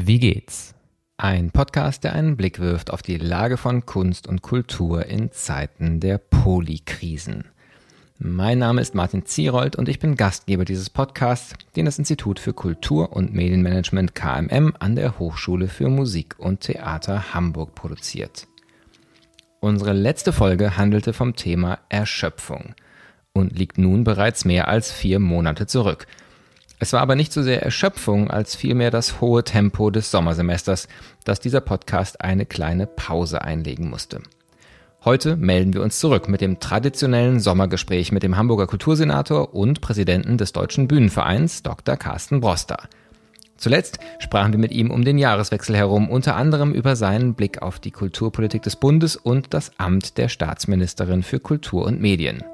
Wie geht's? Ein Podcast, der einen Blick wirft auf die Lage von Kunst und Kultur in Zeiten der Polikrisen. Mein Name ist Martin Zierold und ich bin Gastgeber dieses Podcasts, den das Institut für Kultur und Medienmanagement KMM an der Hochschule für Musik und Theater Hamburg produziert. Unsere letzte Folge handelte vom Thema Erschöpfung und liegt nun bereits mehr als vier Monate zurück – es war aber nicht so sehr Erschöpfung als vielmehr das hohe Tempo des Sommersemesters, dass dieser Podcast eine kleine Pause einlegen musste. Heute melden wir uns zurück mit dem traditionellen Sommergespräch mit dem Hamburger Kultursenator und Präsidenten des Deutschen Bühnenvereins, Dr. Carsten Broster. Zuletzt sprachen wir mit ihm um den Jahreswechsel herum, unter anderem über seinen Blick auf die Kulturpolitik des Bundes und das Amt der Staatsministerin für Kultur und Medien.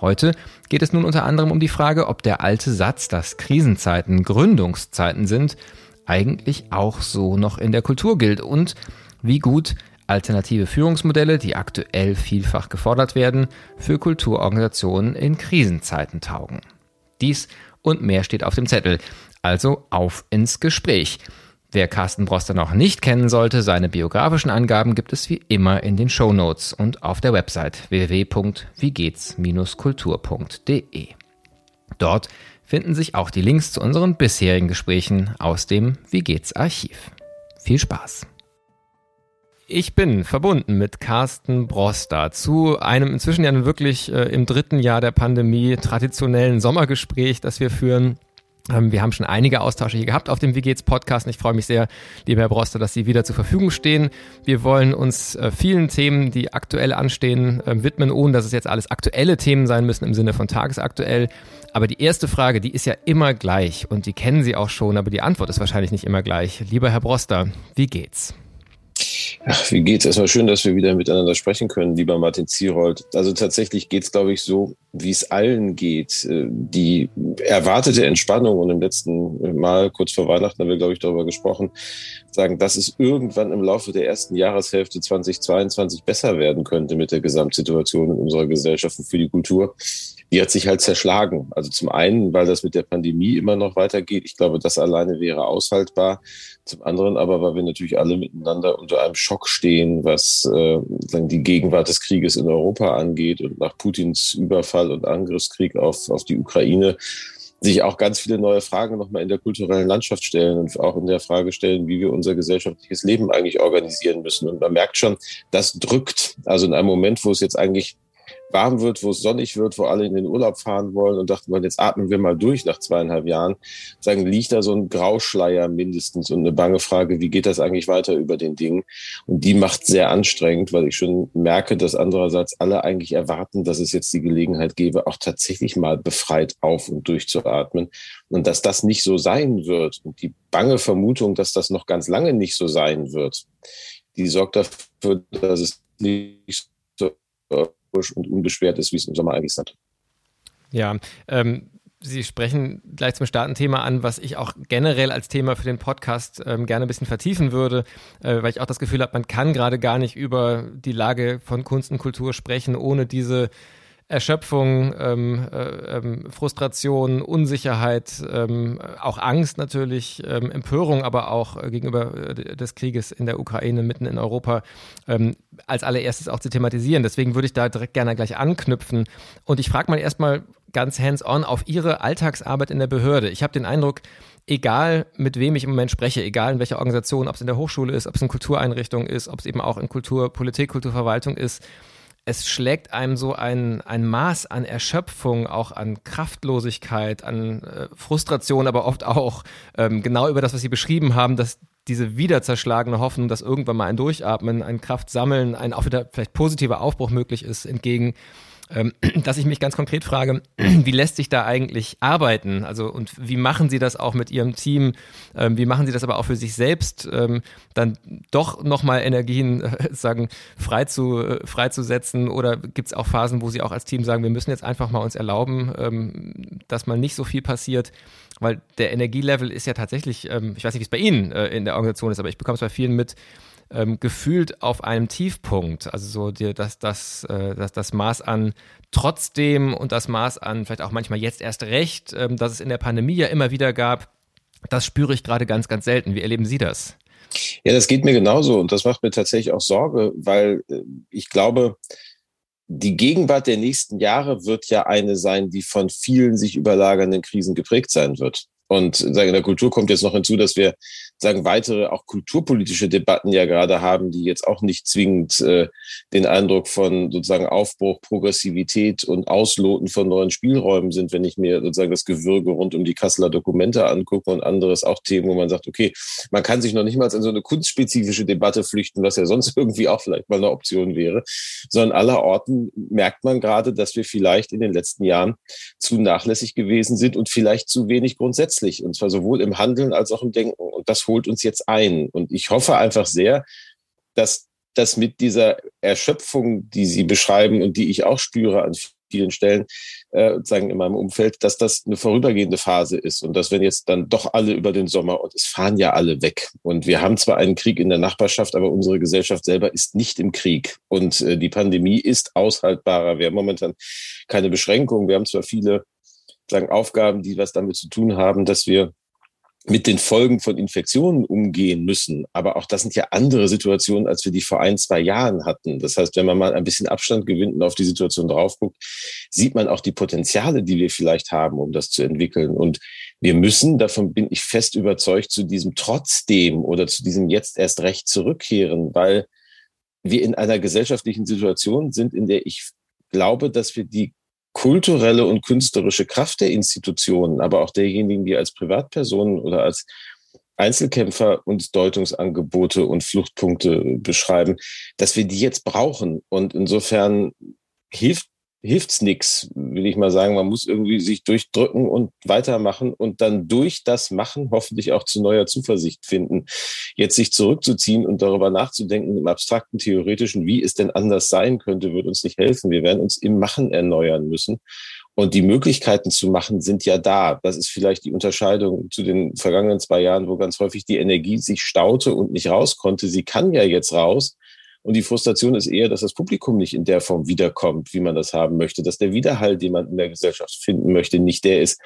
Heute geht es nun unter anderem um die Frage, ob der alte Satz, dass Krisenzeiten Gründungszeiten sind, eigentlich auch so noch in der Kultur gilt und wie gut alternative Führungsmodelle, die aktuell vielfach gefordert werden, für Kulturorganisationen in Krisenzeiten taugen. Dies und mehr steht auf dem Zettel. Also auf ins Gespräch. Wer Carsten Broster noch nicht kennen sollte, seine biografischen Angaben gibt es wie immer in den Show Notes und auf der Website www.wiegehts-kultur.de. Dort finden sich auch die Links zu unseren bisherigen Gesprächen aus dem Wie geht's Archiv. Viel Spaß! Ich bin verbunden mit Carsten Broster zu einem inzwischen ja wirklich äh, im dritten Jahr der Pandemie traditionellen Sommergespräch, das wir führen wir haben schon einige Austausche hier gehabt auf dem Wie geht's Podcast ich freue mich sehr, lieber Herr Broster, dass Sie wieder zur Verfügung stehen. Wir wollen uns äh, vielen Themen, die aktuell anstehen, ähm, widmen, ohne dass es jetzt alles aktuelle Themen sein müssen im Sinne von tagesaktuell. Aber die erste Frage, die ist ja immer gleich und die kennen Sie auch schon, aber die Antwort ist wahrscheinlich nicht immer gleich. Lieber Herr Broster, wie geht's? Ach, wie geht's? Erstmal schön, dass wir wieder miteinander sprechen können, lieber Martin Zierold. Also tatsächlich geht's, glaube ich, so, wie es allen geht. Äh, die erwartete Entspannung und im letzten Mal, kurz vor Weihnachten, haben wir, glaube ich, darüber gesprochen, sagen, dass es irgendwann im Laufe der ersten Jahreshälfte 2022 besser werden könnte mit der Gesamtsituation in unserer Gesellschaft und für die Kultur die hat sich halt zerschlagen. Also zum einen, weil das mit der Pandemie immer noch weitergeht. Ich glaube, das alleine wäre aushaltbar. Zum anderen aber, weil wir natürlich alle miteinander unter einem Schock stehen, was äh, sagen, die Gegenwart des Krieges in Europa angeht und nach Putins Überfall und Angriffskrieg auf, auf die Ukraine sich auch ganz viele neue Fragen nochmal in der kulturellen Landschaft stellen und auch in der Frage stellen, wie wir unser gesellschaftliches Leben eigentlich organisieren müssen. Und man merkt schon, das drückt. Also in einem Moment, wo es jetzt eigentlich warm wird, wo es sonnig wird, wo alle in den Urlaub fahren wollen und dachten, jetzt atmen wir mal durch nach zweieinhalb Jahren, sagen, liegt da so ein Grauschleier mindestens und eine bange Frage, wie geht das eigentlich weiter über den Ding? Und die macht sehr anstrengend, weil ich schon merke, dass andererseits alle eigentlich erwarten, dass es jetzt die Gelegenheit gäbe, auch tatsächlich mal befreit auf und durchzuatmen. Und dass das nicht so sein wird und die bange Vermutung, dass das noch ganz lange nicht so sein wird, die sorgt dafür, dass es nicht so und unbeschwert ist, wie es im Sommer eigentlich ist. Ja, ähm, Sie sprechen gleich zum Start ein Thema an, was ich auch generell als Thema für den Podcast ähm, gerne ein bisschen vertiefen würde, äh, weil ich auch das Gefühl habe, man kann gerade gar nicht über die Lage von Kunst und Kultur sprechen, ohne diese Erschöpfung, ähm, äh, ähm, Frustration, Unsicherheit, ähm, auch Angst natürlich, ähm, Empörung, aber auch äh, gegenüber äh, des Krieges in der Ukraine mitten in Europa ähm, als allererstes auch zu thematisieren. Deswegen würde ich da direkt gerne gleich anknüpfen. Und ich frage mal erstmal ganz hands-on auf Ihre Alltagsarbeit in der Behörde. Ich habe den Eindruck, egal mit wem ich im Moment spreche, egal in welcher Organisation, ob es in der Hochschule ist, ob es in Kultureinrichtungen ist, ob es eben auch in Kulturpolitik, Kulturverwaltung ist, es schlägt einem so ein, ein Maß an Erschöpfung, auch an Kraftlosigkeit, an äh, Frustration, aber oft auch ähm, genau über das, was Sie beschrieben haben, dass diese wieder zerschlagene Hoffnung, dass irgendwann mal ein Durchatmen, ein Kraft sammeln, ein auch wieder vielleicht positiver Aufbruch möglich ist, entgegen dass ich mich ganz konkret frage, wie lässt sich da eigentlich arbeiten? Also und wie machen Sie das auch mit Ihrem Team? Ähm, wie machen Sie das aber auch für sich selbst, ähm, dann doch nochmal Energien äh, sagen frei zu äh, freizusetzen? Oder gibt es auch Phasen, wo Sie auch als Team sagen, wir müssen jetzt einfach mal uns erlauben, ähm, dass mal nicht so viel passiert? Weil der Energielevel ist ja tatsächlich, ähm, ich weiß nicht, wie es bei Ihnen äh, in der Organisation ist, aber ich bekomme es bei vielen mit, ähm, gefühlt auf einem Tiefpunkt. Also so dir das, das, äh, das, das Maß an trotzdem und das Maß an vielleicht auch manchmal jetzt erst recht, ähm, dass es in der Pandemie ja immer wieder gab, Das spüre ich gerade ganz, ganz selten. Wie erleben Sie das? Ja, das geht mir genauso und das macht mir tatsächlich auch Sorge, weil äh, ich glaube, die Gegenwart der nächsten Jahre wird ja eine sein, die von vielen sich überlagernden Krisen geprägt sein wird. Und in der Kultur kommt jetzt noch hinzu, dass wir sagen, weitere auch kulturpolitische Debatten ja gerade haben, die jetzt auch nicht zwingend äh, den Eindruck von sozusagen Aufbruch, Progressivität und Ausloten von neuen Spielräumen sind, wenn ich mir sozusagen das Gewürge rund um die Kasseler Dokumente angucke und anderes auch Themen, wo man sagt, okay, man kann sich noch nicht mal in so eine kunstspezifische Debatte flüchten, was ja sonst irgendwie auch vielleicht mal eine Option wäre, sondern aller Orten merkt man gerade, dass wir vielleicht in den letzten Jahren zu nachlässig gewesen sind und vielleicht zu wenig grundsätzlich, und zwar sowohl im Handeln als auch im Denken. Und das holt uns jetzt ein. Und ich hoffe einfach sehr, dass das mit dieser Erschöpfung, die Sie beschreiben und die ich auch spüre an vielen Stellen, äh, sagen in meinem Umfeld, dass das eine vorübergehende Phase ist und dass wenn jetzt dann doch alle über den Sommer und es fahren ja alle weg und wir haben zwar einen Krieg in der Nachbarschaft, aber unsere Gesellschaft selber ist nicht im Krieg und äh, die Pandemie ist aushaltbarer. Wir haben momentan keine Beschränkungen. Wir haben zwar viele sagen Aufgaben, die was damit zu tun haben, dass wir mit den Folgen von Infektionen umgehen müssen. Aber auch das sind ja andere Situationen, als wir die vor ein, zwei Jahren hatten. Das heißt, wenn man mal ein bisschen Abstand gewinnt und auf die Situation drauf guckt, sieht man auch die Potenziale, die wir vielleicht haben, um das zu entwickeln. Und wir müssen, davon bin ich fest überzeugt, zu diesem trotzdem oder zu diesem jetzt erst recht zurückkehren, weil wir in einer gesellschaftlichen Situation sind, in der ich glaube, dass wir die kulturelle und künstlerische Kraft der Institutionen, aber auch derjenigen, die als Privatpersonen oder als Einzelkämpfer uns Deutungsangebote und Fluchtpunkte beschreiben, dass wir die jetzt brauchen. Und insofern hilft hilft's nix, will ich mal sagen. Man muss irgendwie sich durchdrücken und weitermachen und dann durch das Machen hoffentlich auch zu neuer Zuversicht finden. Jetzt sich zurückzuziehen und darüber nachzudenken im abstrakten, theoretischen, wie es denn anders sein könnte, wird uns nicht helfen. Wir werden uns im Machen erneuern müssen. Und die Möglichkeiten zu machen sind ja da. Das ist vielleicht die Unterscheidung zu den vergangenen zwei Jahren, wo ganz häufig die Energie sich staute und nicht raus konnte. Sie kann ja jetzt raus. Und die Frustration ist eher, dass das Publikum nicht in der Form wiederkommt, wie man das haben möchte, dass der Widerhall, den man in der Gesellschaft finden möchte, nicht der ist,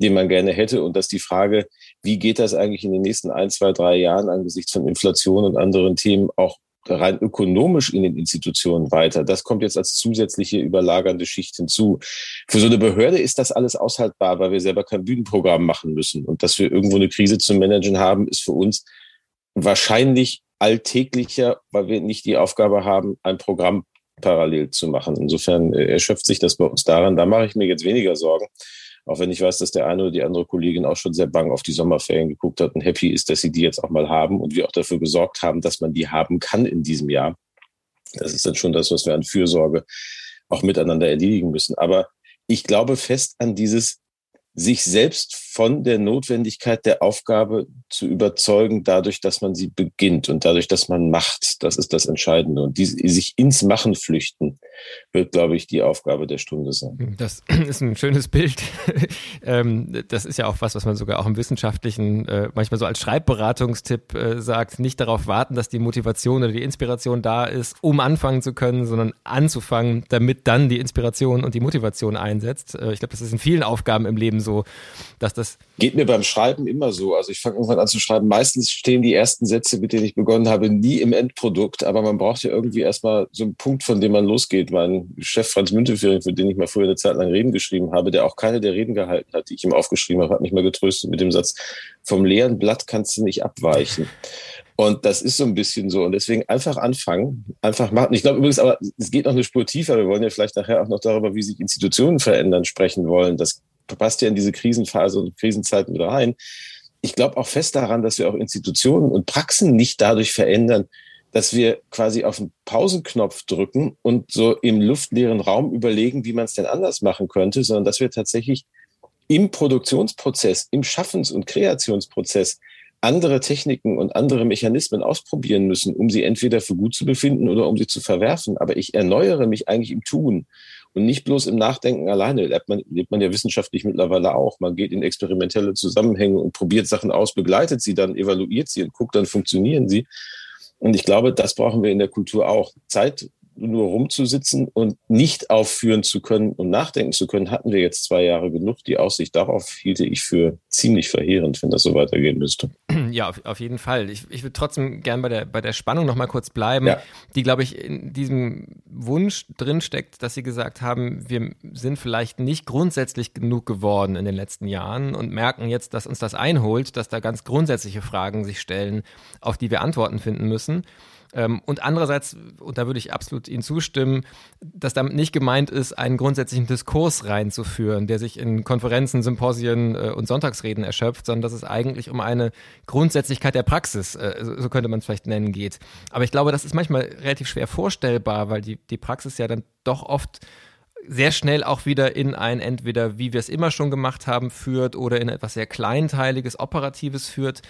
den man gerne hätte. Und dass die Frage, wie geht das eigentlich in den nächsten ein, zwei, drei Jahren angesichts von Inflation und anderen Themen auch rein ökonomisch in den Institutionen weiter. Das kommt jetzt als zusätzliche überlagernde Schicht hinzu. Für so eine Behörde ist das alles aushaltbar, weil wir selber kein Bühnenprogramm machen müssen. Und dass wir irgendwo eine Krise zu managen haben, ist für uns wahrscheinlich alltäglicher, weil wir nicht die Aufgabe haben, ein Programm parallel zu machen. Insofern äh, erschöpft sich das bei uns daran. Da mache ich mir jetzt weniger Sorgen. Auch wenn ich weiß, dass der eine oder die andere Kollegin auch schon sehr bang auf die Sommerferien geguckt hat und happy ist, dass sie die jetzt auch mal haben und wir auch dafür gesorgt haben, dass man die haben kann in diesem Jahr. Das ist dann schon das, was wir an Fürsorge auch miteinander erledigen müssen. Aber ich glaube fest an dieses sich selbst von der Notwendigkeit der Aufgabe zu überzeugen, dadurch, dass man sie beginnt und dadurch, dass man macht. Das ist das Entscheidende. Und die, sich ins Machen flüchten, wird, glaube ich, die Aufgabe der Stunde sein. Das ist ein schönes Bild. Ähm, das ist ja auch was, was man sogar auch im Wissenschaftlichen äh, manchmal so als Schreibberatungstipp äh, sagt. Nicht darauf warten, dass die Motivation oder die Inspiration da ist, um anfangen zu können, sondern anzufangen, damit dann die Inspiration und die Motivation einsetzt. Äh, ich glaube, das ist in vielen Aufgaben im Leben so, dass das. Geht mir beim Schreiben immer so. Also ich fange irgendwann an zu schreiben. Meistens stehen die ersten Sätze, mit denen ich begonnen habe, nie im Endprodukt. Aber man braucht ja irgendwie erstmal so einen Punkt, von dem man losgeht. Mein Chef Franz Müntefering, für den ich mal früher eine Zeit lang Reden geschrieben habe, der auch keine der Reden gehalten hat, die ich ihm aufgeschrieben habe, hat mich mal getröstet mit dem Satz, vom leeren Blatt kannst du nicht abweichen. Und das ist so ein bisschen so. Und deswegen einfach anfangen, einfach machen. Ich glaube übrigens, aber es geht noch eine Spur tiefer. Wir wollen ja vielleicht nachher auch noch darüber, wie sich Institutionen verändern, sprechen wollen. Das passt ja in diese Krisenphase und Krisenzeiten wieder rein. Ich glaube auch fest daran, dass wir auch Institutionen und Praxen nicht dadurch verändern, dass wir quasi auf den Pausenknopf drücken und so im luftleeren Raum überlegen, wie man es denn anders machen könnte, sondern dass wir tatsächlich im Produktionsprozess, im Schaffens- und Kreationsprozess andere Techniken und andere Mechanismen ausprobieren müssen, um sie entweder für gut zu befinden oder um sie zu verwerfen. Aber ich erneuere mich eigentlich im Tun und nicht bloß im Nachdenken alleine. Lebt man, lebt man ja wissenschaftlich mittlerweile auch. Man geht in experimentelle Zusammenhänge und probiert Sachen aus, begleitet sie dann, evaluiert sie und guckt, dann funktionieren sie. Und ich glaube, das brauchen wir in der Kultur auch. Zeit nur rumzusitzen und nicht aufführen zu können und nachdenken zu können, hatten wir jetzt zwei Jahre genug. Die Aussicht darauf hielte ich für ziemlich verheerend, wenn das so weitergehen müsste. Ja, auf, auf jeden Fall. Ich, ich würde trotzdem gern bei der, bei der Spannung noch mal kurz bleiben, ja. die, glaube ich, in diesem Wunsch drinsteckt, dass Sie gesagt haben, wir sind vielleicht nicht grundsätzlich genug geworden in den letzten Jahren und merken jetzt, dass uns das einholt, dass da ganz grundsätzliche Fragen sich stellen, auf die wir Antworten finden müssen. Ähm, und andererseits, und da würde ich absolut Ihnen zustimmen, dass damit nicht gemeint ist, einen grundsätzlichen Diskurs reinzuführen, der sich in Konferenzen, Symposien äh, und Sonntagsreden erschöpft, sondern dass es eigentlich um eine Grundsätzlichkeit der Praxis, äh, so könnte man es vielleicht nennen, geht. Aber ich glaube, das ist manchmal relativ schwer vorstellbar, weil die, die Praxis ja dann doch oft sehr schnell auch wieder in ein entweder, wie wir es immer schon gemacht haben, führt oder in etwas sehr Kleinteiliges, Operatives führt.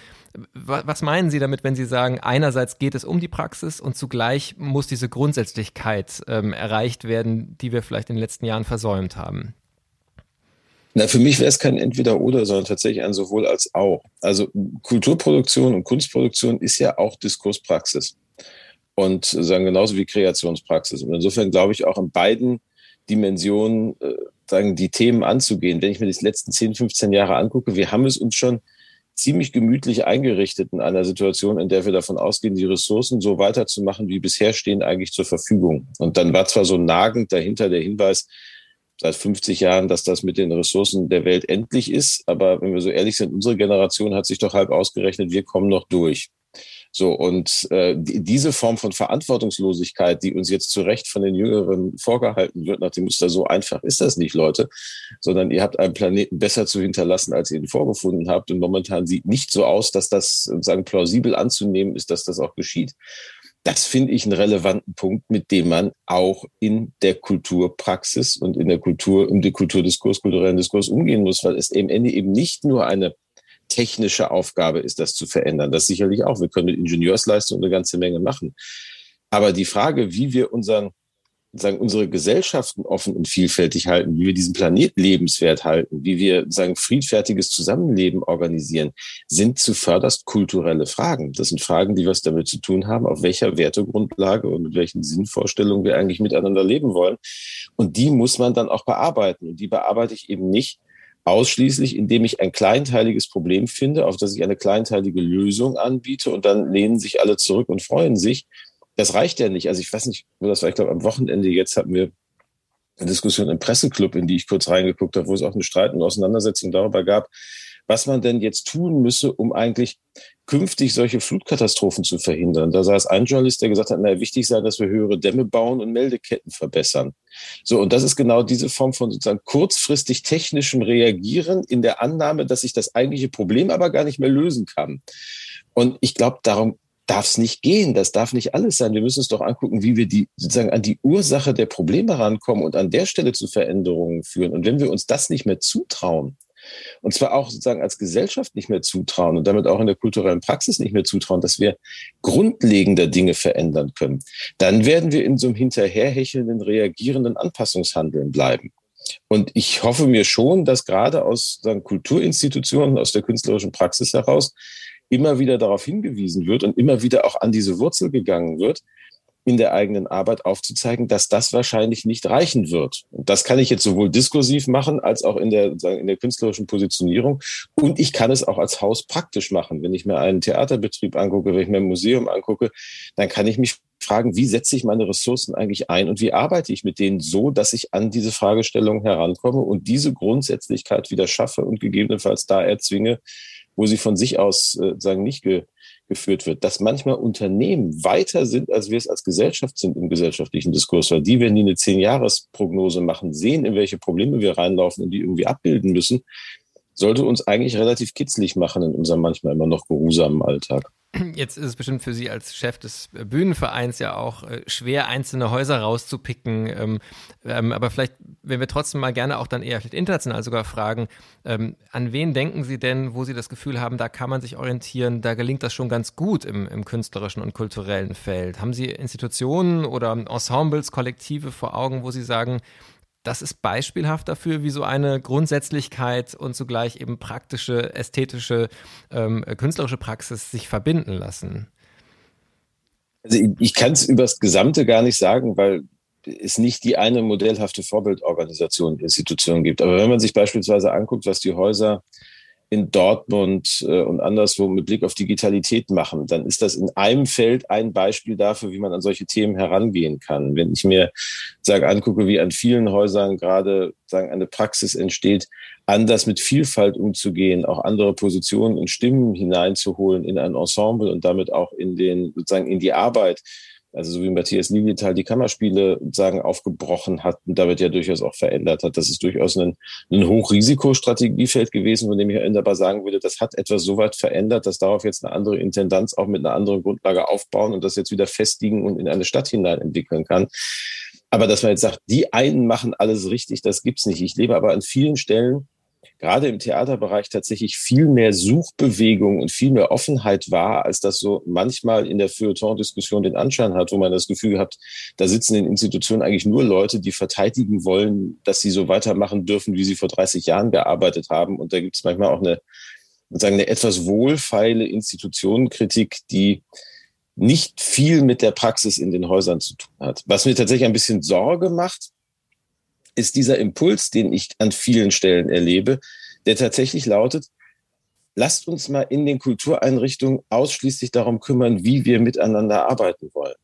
Was meinen Sie damit, wenn Sie sagen, einerseits geht es um die Praxis und zugleich muss diese Grundsätzlichkeit ähm, erreicht werden, die wir vielleicht in den letzten Jahren versäumt haben? Na, für mich wäre es kein Entweder-Oder, sondern tatsächlich ein sowohl als auch. Also Kulturproduktion und Kunstproduktion ist ja auch Diskurspraxis. Und sagen genauso wie Kreationspraxis. Und insofern glaube ich auch in beiden Dimension, äh, sagen, die Themen anzugehen. Wenn ich mir die letzten 10, 15 Jahre angucke, wir haben es uns schon ziemlich gemütlich eingerichtet in einer Situation, in der wir davon ausgehen, die Ressourcen so weiterzumachen, wie bisher stehen, eigentlich zur Verfügung. Und dann war zwar so nagend dahinter der Hinweis, seit 50 Jahren, dass das mit den Ressourcen der Welt endlich ist. Aber wenn wir so ehrlich sind, unsere Generation hat sich doch halb ausgerechnet, wir kommen noch durch. So, und äh, diese Form von Verantwortungslosigkeit, die uns jetzt zu Recht von den Jüngeren vorgehalten wird, nach dem Muster, so einfach ist das nicht, Leute, sondern ihr habt einen Planeten besser zu hinterlassen, als ihr ihn vorgefunden habt. Und momentan sieht nicht so aus, dass das sozusagen plausibel anzunehmen ist, dass das auch geschieht. Das finde ich einen relevanten Punkt, mit dem man auch in der Kulturpraxis und in der Kultur, um den Kulturdiskurs, kulturellen Diskurs umgehen muss, weil es am Ende eben nicht nur eine technische Aufgabe ist, das zu verändern. Das sicherlich auch. Wir können mit Ingenieursleistung eine ganze Menge machen. Aber die Frage, wie wir unseren, sagen, unsere Gesellschaften offen und vielfältig halten, wie wir diesen Planet lebenswert halten, wie wir, sagen, friedfertiges Zusammenleben organisieren, sind zuvörderst kulturelle Fragen. Das sind Fragen, die was damit zu tun haben, auf welcher Wertegrundlage und mit welchen Sinnvorstellungen wir eigentlich miteinander leben wollen. Und die muss man dann auch bearbeiten. Und die bearbeite ich eben nicht ausschließlich, indem ich ein kleinteiliges Problem finde, auf das ich eine kleinteilige Lösung anbiete und dann lehnen sich alle zurück und freuen sich. Das reicht ja nicht. Also ich weiß nicht, wo das war. Ich glaube, am Wochenende jetzt hatten wir eine Diskussion im Presseclub, in die ich kurz reingeguckt habe, wo es auch eine Streit und Auseinandersetzung darüber gab, was man denn jetzt tun müsse, um eigentlich künftig solche Flutkatastrophen zu verhindern. Da saß ein Journalist, der gesagt hat, naja, wichtig sei, dass wir höhere Dämme bauen und Meldeketten verbessern. So, und das ist genau diese Form von sozusagen kurzfristig technischem Reagieren in der Annahme, dass ich das eigentliche Problem aber gar nicht mehr lösen kann. Und ich glaube, darum darf es nicht gehen. Das darf nicht alles sein. Wir müssen uns doch angucken, wie wir die sozusagen an die Ursache der Probleme rankommen und an der Stelle zu Veränderungen führen. Und wenn wir uns das nicht mehr zutrauen, und zwar auch sozusagen als Gesellschaft nicht mehr zutrauen und damit auch in der kulturellen Praxis nicht mehr zutrauen, dass wir grundlegende Dinge verändern können, dann werden wir in so einem hinterherhechelnden, reagierenden Anpassungshandeln bleiben. Und ich hoffe mir schon, dass gerade aus sagen, Kulturinstitutionen, aus der künstlerischen Praxis heraus immer wieder darauf hingewiesen wird und immer wieder auch an diese Wurzel gegangen wird, in der eigenen Arbeit aufzuzeigen, dass das wahrscheinlich nicht reichen wird. Und das kann ich jetzt sowohl diskursiv machen als auch in der, in der künstlerischen Positionierung. Und ich kann es auch als Haus praktisch machen. Wenn ich mir einen Theaterbetrieb angucke, wenn ich mir ein Museum angucke, dann kann ich mich fragen, wie setze ich meine Ressourcen eigentlich ein und wie arbeite ich mit denen so, dass ich an diese Fragestellung herankomme und diese Grundsätzlichkeit wieder schaffe und gegebenenfalls da erzwinge, wo sie von sich aus äh, sagen nicht ge geführt wird, dass manchmal Unternehmen weiter sind, als wir es als Gesellschaft sind im gesellschaftlichen Diskurs, weil die, wenn die eine Zehn-Jahres-Prognose machen, sehen, in welche Probleme wir reinlaufen und die irgendwie abbilden müssen, sollte uns eigentlich relativ kitzlig machen in unserem manchmal immer noch geruhsamen Alltag. Jetzt ist es bestimmt für Sie als Chef des Bühnenvereins ja auch äh, schwer, einzelne Häuser rauszupicken. Ähm, ähm, aber vielleicht, wenn wir trotzdem mal gerne auch dann eher vielleicht international sogar fragen, ähm, an wen denken Sie denn, wo Sie das Gefühl haben, da kann man sich orientieren, da gelingt das schon ganz gut im, im künstlerischen und kulturellen Feld? Haben Sie Institutionen oder Ensembles, Kollektive vor Augen, wo Sie sagen, das ist beispielhaft dafür, wie so eine Grundsätzlichkeit und zugleich eben praktische, ästhetische, ähm, künstlerische Praxis sich verbinden lassen. Also ich, ich kann es übers Gesamte gar nicht sagen, weil es nicht die eine modellhafte Vorbildorganisation, Institution gibt. Aber wenn man sich beispielsweise anguckt, was die Häuser in Dortmund äh, und anderswo mit Blick auf Digitalität machen, dann ist das in einem Feld ein Beispiel dafür, wie man an solche Themen herangehen kann. Wenn ich mir sage, angucke, wie an vielen Häusern gerade sagen eine Praxis entsteht, anders mit Vielfalt umzugehen, auch andere Positionen und Stimmen hineinzuholen in ein Ensemble und damit auch in den sozusagen in die Arbeit also so wie Matthias Lilienthal die Kammerspiele sagen aufgebrochen hat und damit ja durchaus auch verändert hat. Das ist durchaus ein, ein Hochrisikostrategiefeld gewesen, von dem ich aber sagen würde, das hat etwas so weit verändert, dass darauf jetzt eine andere Intendanz auch mit einer anderen Grundlage aufbauen und das jetzt wieder festigen und in eine Stadt hinein entwickeln kann. Aber dass man jetzt sagt, die einen machen alles richtig, das gibt's nicht. Ich lebe aber an vielen Stellen gerade im Theaterbereich tatsächlich viel mehr Suchbewegung und viel mehr Offenheit war, als das so manchmal in der Feuilleton-Diskussion den Anschein hat, wo man das Gefühl hat, da sitzen in Institutionen eigentlich nur Leute, die verteidigen wollen, dass sie so weitermachen dürfen, wie sie vor 30 Jahren gearbeitet haben. Und da gibt es manchmal auch eine, sagen, eine etwas wohlfeile Institutionenkritik, die nicht viel mit der Praxis in den Häusern zu tun hat. Was mir tatsächlich ein bisschen Sorge macht, ist dieser Impuls, den ich an vielen Stellen erlebe, der tatsächlich lautet, lasst uns mal in den Kultureinrichtungen ausschließlich darum kümmern, wie wir miteinander arbeiten wollen.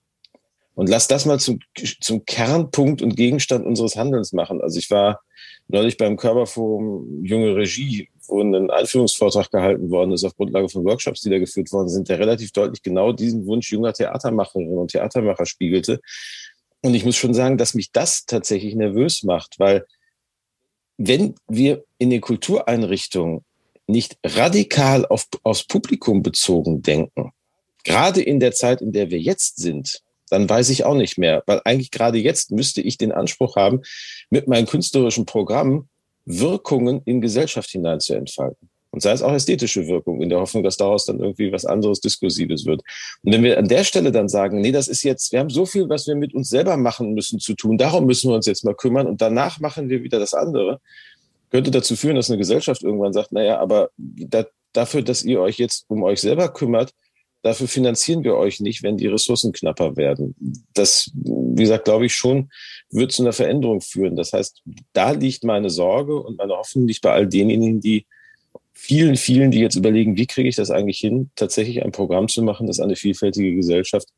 Und lasst das mal zum, zum Kernpunkt und Gegenstand unseres Handelns machen. Also ich war neulich beim Körperforum Junge Regie, wo ein Einführungsvortrag gehalten worden ist auf Grundlage von Workshops, die da geführt worden sind, der relativ deutlich genau diesen Wunsch junger Theatermacherinnen und Theatermacher spiegelte, und ich muss schon sagen, dass mich das tatsächlich nervös macht, weil wenn wir in den Kultureinrichtungen nicht radikal auf, aufs Publikum bezogen denken, gerade in der Zeit, in der wir jetzt sind, dann weiß ich auch nicht mehr, weil eigentlich gerade jetzt müsste ich den Anspruch haben, mit meinem künstlerischen Programm Wirkungen in Gesellschaft hinein zu entfalten. Und sei es auch ästhetische Wirkung, in der Hoffnung, dass daraus dann irgendwie was anderes Diskursives wird. Und wenn wir an der Stelle dann sagen, nee, das ist jetzt, wir haben so viel, was wir mit uns selber machen müssen zu tun, darum müssen wir uns jetzt mal kümmern und danach machen wir wieder das andere, könnte dazu führen, dass eine Gesellschaft irgendwann sagt, naja, aber da, dafür, dass ihr euch jetzt um euch selber kümmert, dafür finanzieren wir euch nicht, wenn die Ressourcen knapper werden. Das, wie gesagt, glaube ich schon, wird zu einer Veränderung führen. Das heißt, da liegt meine Sorge und meine Hoffnung liegt bei all denjenigen, die vielen, vielen, die jetzt überlegen, wie kriege ich das eigentlich hin, tatsächlich ein Programm zu machen, das eine vielfältige Gesellschaft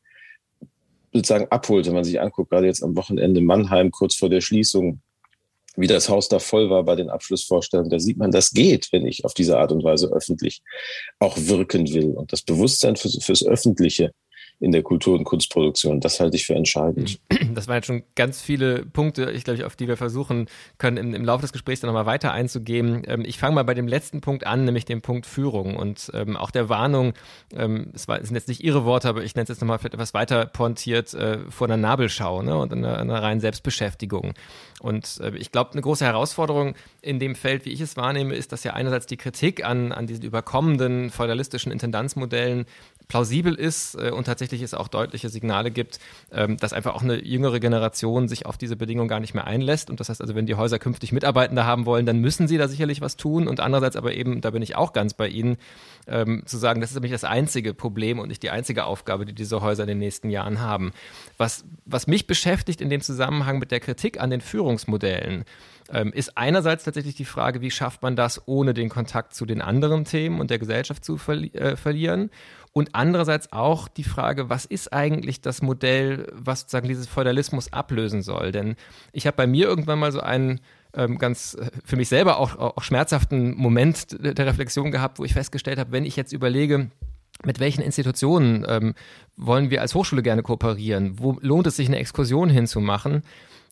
sozusagen abholt, wenn man sich anguckt, gerade jetzt am Wochenende Mannheim, kurz vor der Schließung, wie das Haus da voll war bei den Abschlussvorstellungen, da sieht man, das geht, wenn ich auf diese Art und Weise öffentlich auch wirken will. Und das Bewusstsein fürs, fürs Öffentliche in der Kultur- und Kunstproduktion. Das halte ich für entscheidend. Das waren jetzt schon ganz viele Punkte, ich glaube, auf die wir versuchen können, im, im Laufe des Gesprächs dann nochmal weiter einzugehen. Ähm, ich fange mal bei dem letzten Punkt an, nämlich dem Punkt Führung und ähm, auch der Warnung, ähm, es, war, es sind jetzt nicht Ihre Worte, aber ich nenne es jetzt nochmal vielleicht etwas weiter pointiert, äh, vor einer Nabelschau ne, und einer, einer reinen Selbstbeschäftigung. Und äh, ich glaube, eine große Herausforderung in dem Feld, wie ich es wahrnehme, ist, dass ja einerseits die Kritik an, an diesen überkommenen feudalistischen Intendanzmodellen plausibel ist äh, und tatsächlich es auch deutliche Signale gibt, ähm, dass einfach auch eine jüngere Generation sich auf diese Bedingungen gar nicht mehr einlässt. Und das heißt also, wenn die Häuser künftig Mitarbeitende haben wollen, dann müssen sie da sicherlich was tun. Und andererseits aber eben, da bin ich auch ganz bei Ihnen, ähm, zu sagen, das ist nämlich das einzige Problem und nicht die einzige Aufgabe, die diese Häuser in den nächsten Jahren haben. Was, was mich beschäftigt in dem Zusammenhang mit der Kritik an den Führungsmodellen, ähm, ist einerseits tatsächlich die Frage, wie schafft man das, ohne den Kontakt zu den anderen Themen und der Gesellschaft zu verli äh, verlieren? Und andererseits auch die Frage, was ist eigentlich das Modell, was sozusagen dieses Feudalismus ablösen soll? Denn ich habe bei mir irgendwann mal so einen ähm, ganz äh, für mich selber auch, auch schmerzhaften Moment der Reflexion gehabt, wo ich festgestellt habe, wenn ich jetzt überlege, mit welchen Institutionen ähm, wollen wir als Hochschule gerne kooperieren? Wo lohnt es sich, eine Exkursion hinzumachen?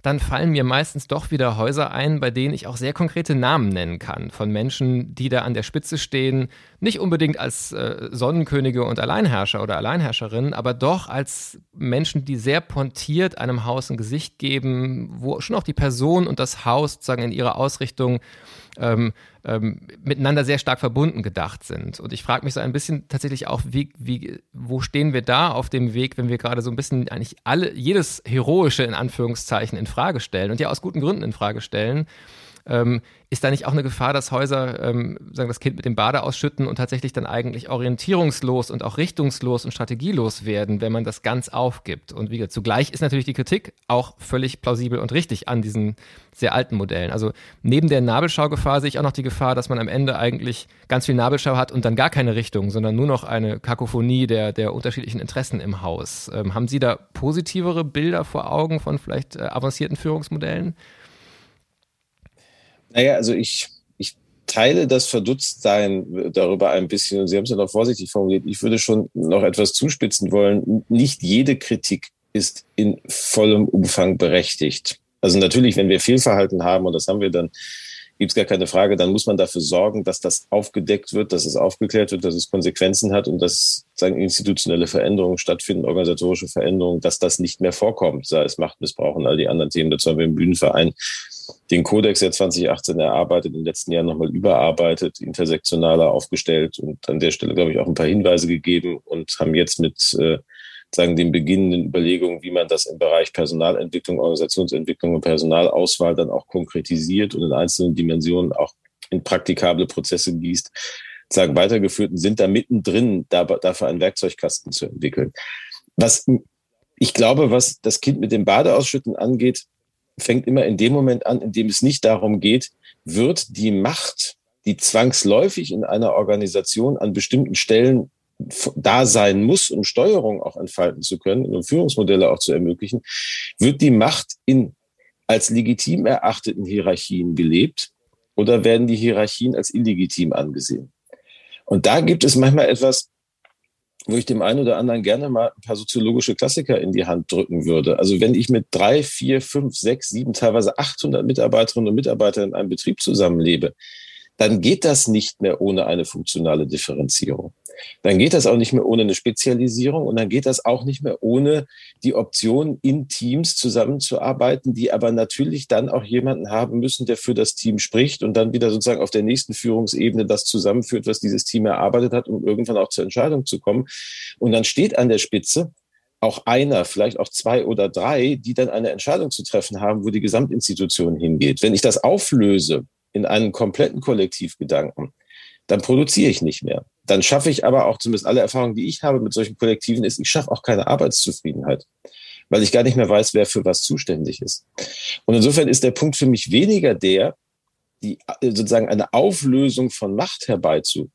Dann fallen mir meistens doch wieder Häuser ein, bei denen ich auch sehr konkrete Namen nennen kann. Von Menschen, die da an der Spitze stehen, nicht unbedingt als äh, Sonnenkönige und Alleinherrscher oder Alleinherrscherinnen, aber doch als Menschen, die sehr pontiert einem Haus ein Gesicht geben, wo schon auch die Person und das Haus sozusagen in ihrer Ausrichtung ähm, ähm, miteinander sehr stark verbunden gedacht sind. Und ich frage mich so ein bisschen tatsächlich auch, wie, wie, wo stehen wir da auf dem Weg, wenn wir gerade so ein bisschen eigentlich alle, jedes Heroische in Anführungszeichen in Frage stellen und ja aus guten Gründen in Frage stellen. Ähm, ist da nicht auch eine Gefahr, dass Häuser ähm, sagen, das Kind mit dem Bade ausschütten und tatsächlich dann eigentlich orientierungslos und auch richtungslos und strategielos werden, wenn man das ganz aufgibt? Und wie gesagt, zugleich ist natürlich die Kritik auch völlig plausibel und richtig an diesen sehr alten Modellen. Also neben der Nabelschaugefahr sehe ich auch noch die Gefahr, dass man am Ende eigentlich ganz viel Nabelschau hat und dann gar keine Richtung, sondern nur noch eine Kakophonie der, der unterschiedlichen Interessen im Haus. Ähm, haben Sie da positivere Bilder vor Augen von vielleicht äh, avancierten Führungsmodellen? Naja, also ich, ich teile das Verdutztsein darüber ein bisschen und Sie haben es ja noch vorsichtig formuliert. Ich würde schon noch etwas zuspitzen wollen. Nicht jede Kritik ist in vollem Umfang berechtigt. Also natürlich, wenn wir Fehlverhalten haben, und das haben wir dann, gibt es gar keine Frage, dann muss man dafür sorgen, dass das aufgedeckt wird, dass es aufgeklärt wird, dass es Konsequenzen hat und dass sagen, institutionelle Veränderungen stattfinden, organisatorische Veränderungen, dass das nicht mehr vorkommt, sei es Machtmissbrauch und all die anderen Themen. Dazu haben wir im Bühnenverein den Kodex der 2018 erarbeitet, in den letzten Jahren nochmal überarbeitet, intersektionaler aufgestellt und an der Stelle, glaube ich, auch ein paar Hinweise gegeben und haben jetzt mit äh, sagen den beginnenden Überlegungen, wie man das im Bereich Personalentwicklung, Organisationsentwicklung und Personalauswahl dann auch konkretisiert und in einzelnen Dimensionen auch in praktikable Prozesse gießt, sagen weitergeführt und sind da mittendrin, dafür einen Werkzeugkasten zu entwickeln. Was ich glaube, was das Kind mit dem Badeausschütten angeht, fängt immer in dem Moment an, in dem es nicht darum geht, wird die Macht, die zwangsläufig in einer Organisation an bestimmten Stellen da sein muss, um Steuerung auch entfalten zu können, um Führungsmodelle auch zu ermöglichen, wird die Macht in als legitim erachteten Hierarchien gelebt oder werden die Hierarchien als illegitim angesehen? Und da gibt es manchmal etwas, wo ich dem einen oder anderen gerne mal ein paar soziologische Klassiker in die Hand drücken würde. Also wenn ich mit drei, vier, fünf, sechs, sieben, teilweise 800 Mitarbeiterinnen und Mitarbeitern in einem Betrieb zusammenlebe, dann geht das nicht mehr ohne eine funktionale Differenzierung. Dann geht das auch nicht mehr ohne eine Spezialisierung und dann geht das auch nicht mehr ohne die Option, in Teams zusammenzuarbeiten, die aber natürlich dann auch jemanden haben müssen, der für das Team spricht und dann wieder sozusagen auf der nächsten Führungsebene das zusammenführt, was dieses Team erarbeitet hat, um irgendwann auch zur Entscheidung zu kommen. Und dann steht an der Spitze auch einer, vielleicht auch zwei oder drei, die dann eine Entscheidung zu treffen haben, wo die Gesamtinstitution hingeht. Wenn ich das auflöse in einen kompletten Kollektivgedanken, dann produziere ich nicht mehr. Dann schaffe ich aber auch, zumindest alle Erfahrungen, die ich habe mit solchen Kollektiven, ist, ich schaffe auch keine Arbeitszufriedenheit, weil ich gar nicht mehr weiß, wer für was zuständig ist. Und insofern ist der Punkt für mich weniger der, die sozusagen eine Auflösung von Macht herbeizu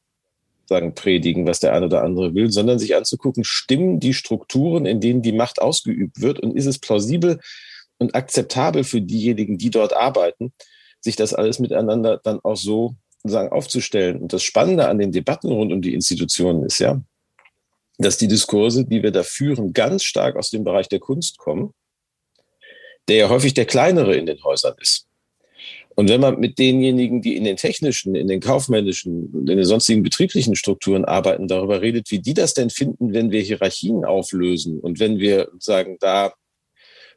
sagen, predigen, was der eine oder andere will, sondern sich anzugucken, stimmen die Strukturen, in denen die Macht ausgeübt wird und ist es plausibel und akzeptabel für diejenigen, die dort arbeiten, sich das alles miteinander dann auch so sagen, aufzustellen. Und das Spannende an den Debatten rund um die Institutionen ist ja, dass die Diskurse, die wir da führen, ganz stark aus dem Bereich der Kunst kommen, der ja häufig der kleinere in den Häusern ist. Und wenn man mit denjenigen, die in den technischen, in den kaufmännischen, in den sonstigen betrieblichen Strukturen arbeiten, darüber redet, wie die das denn finden, wenn wir Hierarchien auflösen und wenn wir sagen, da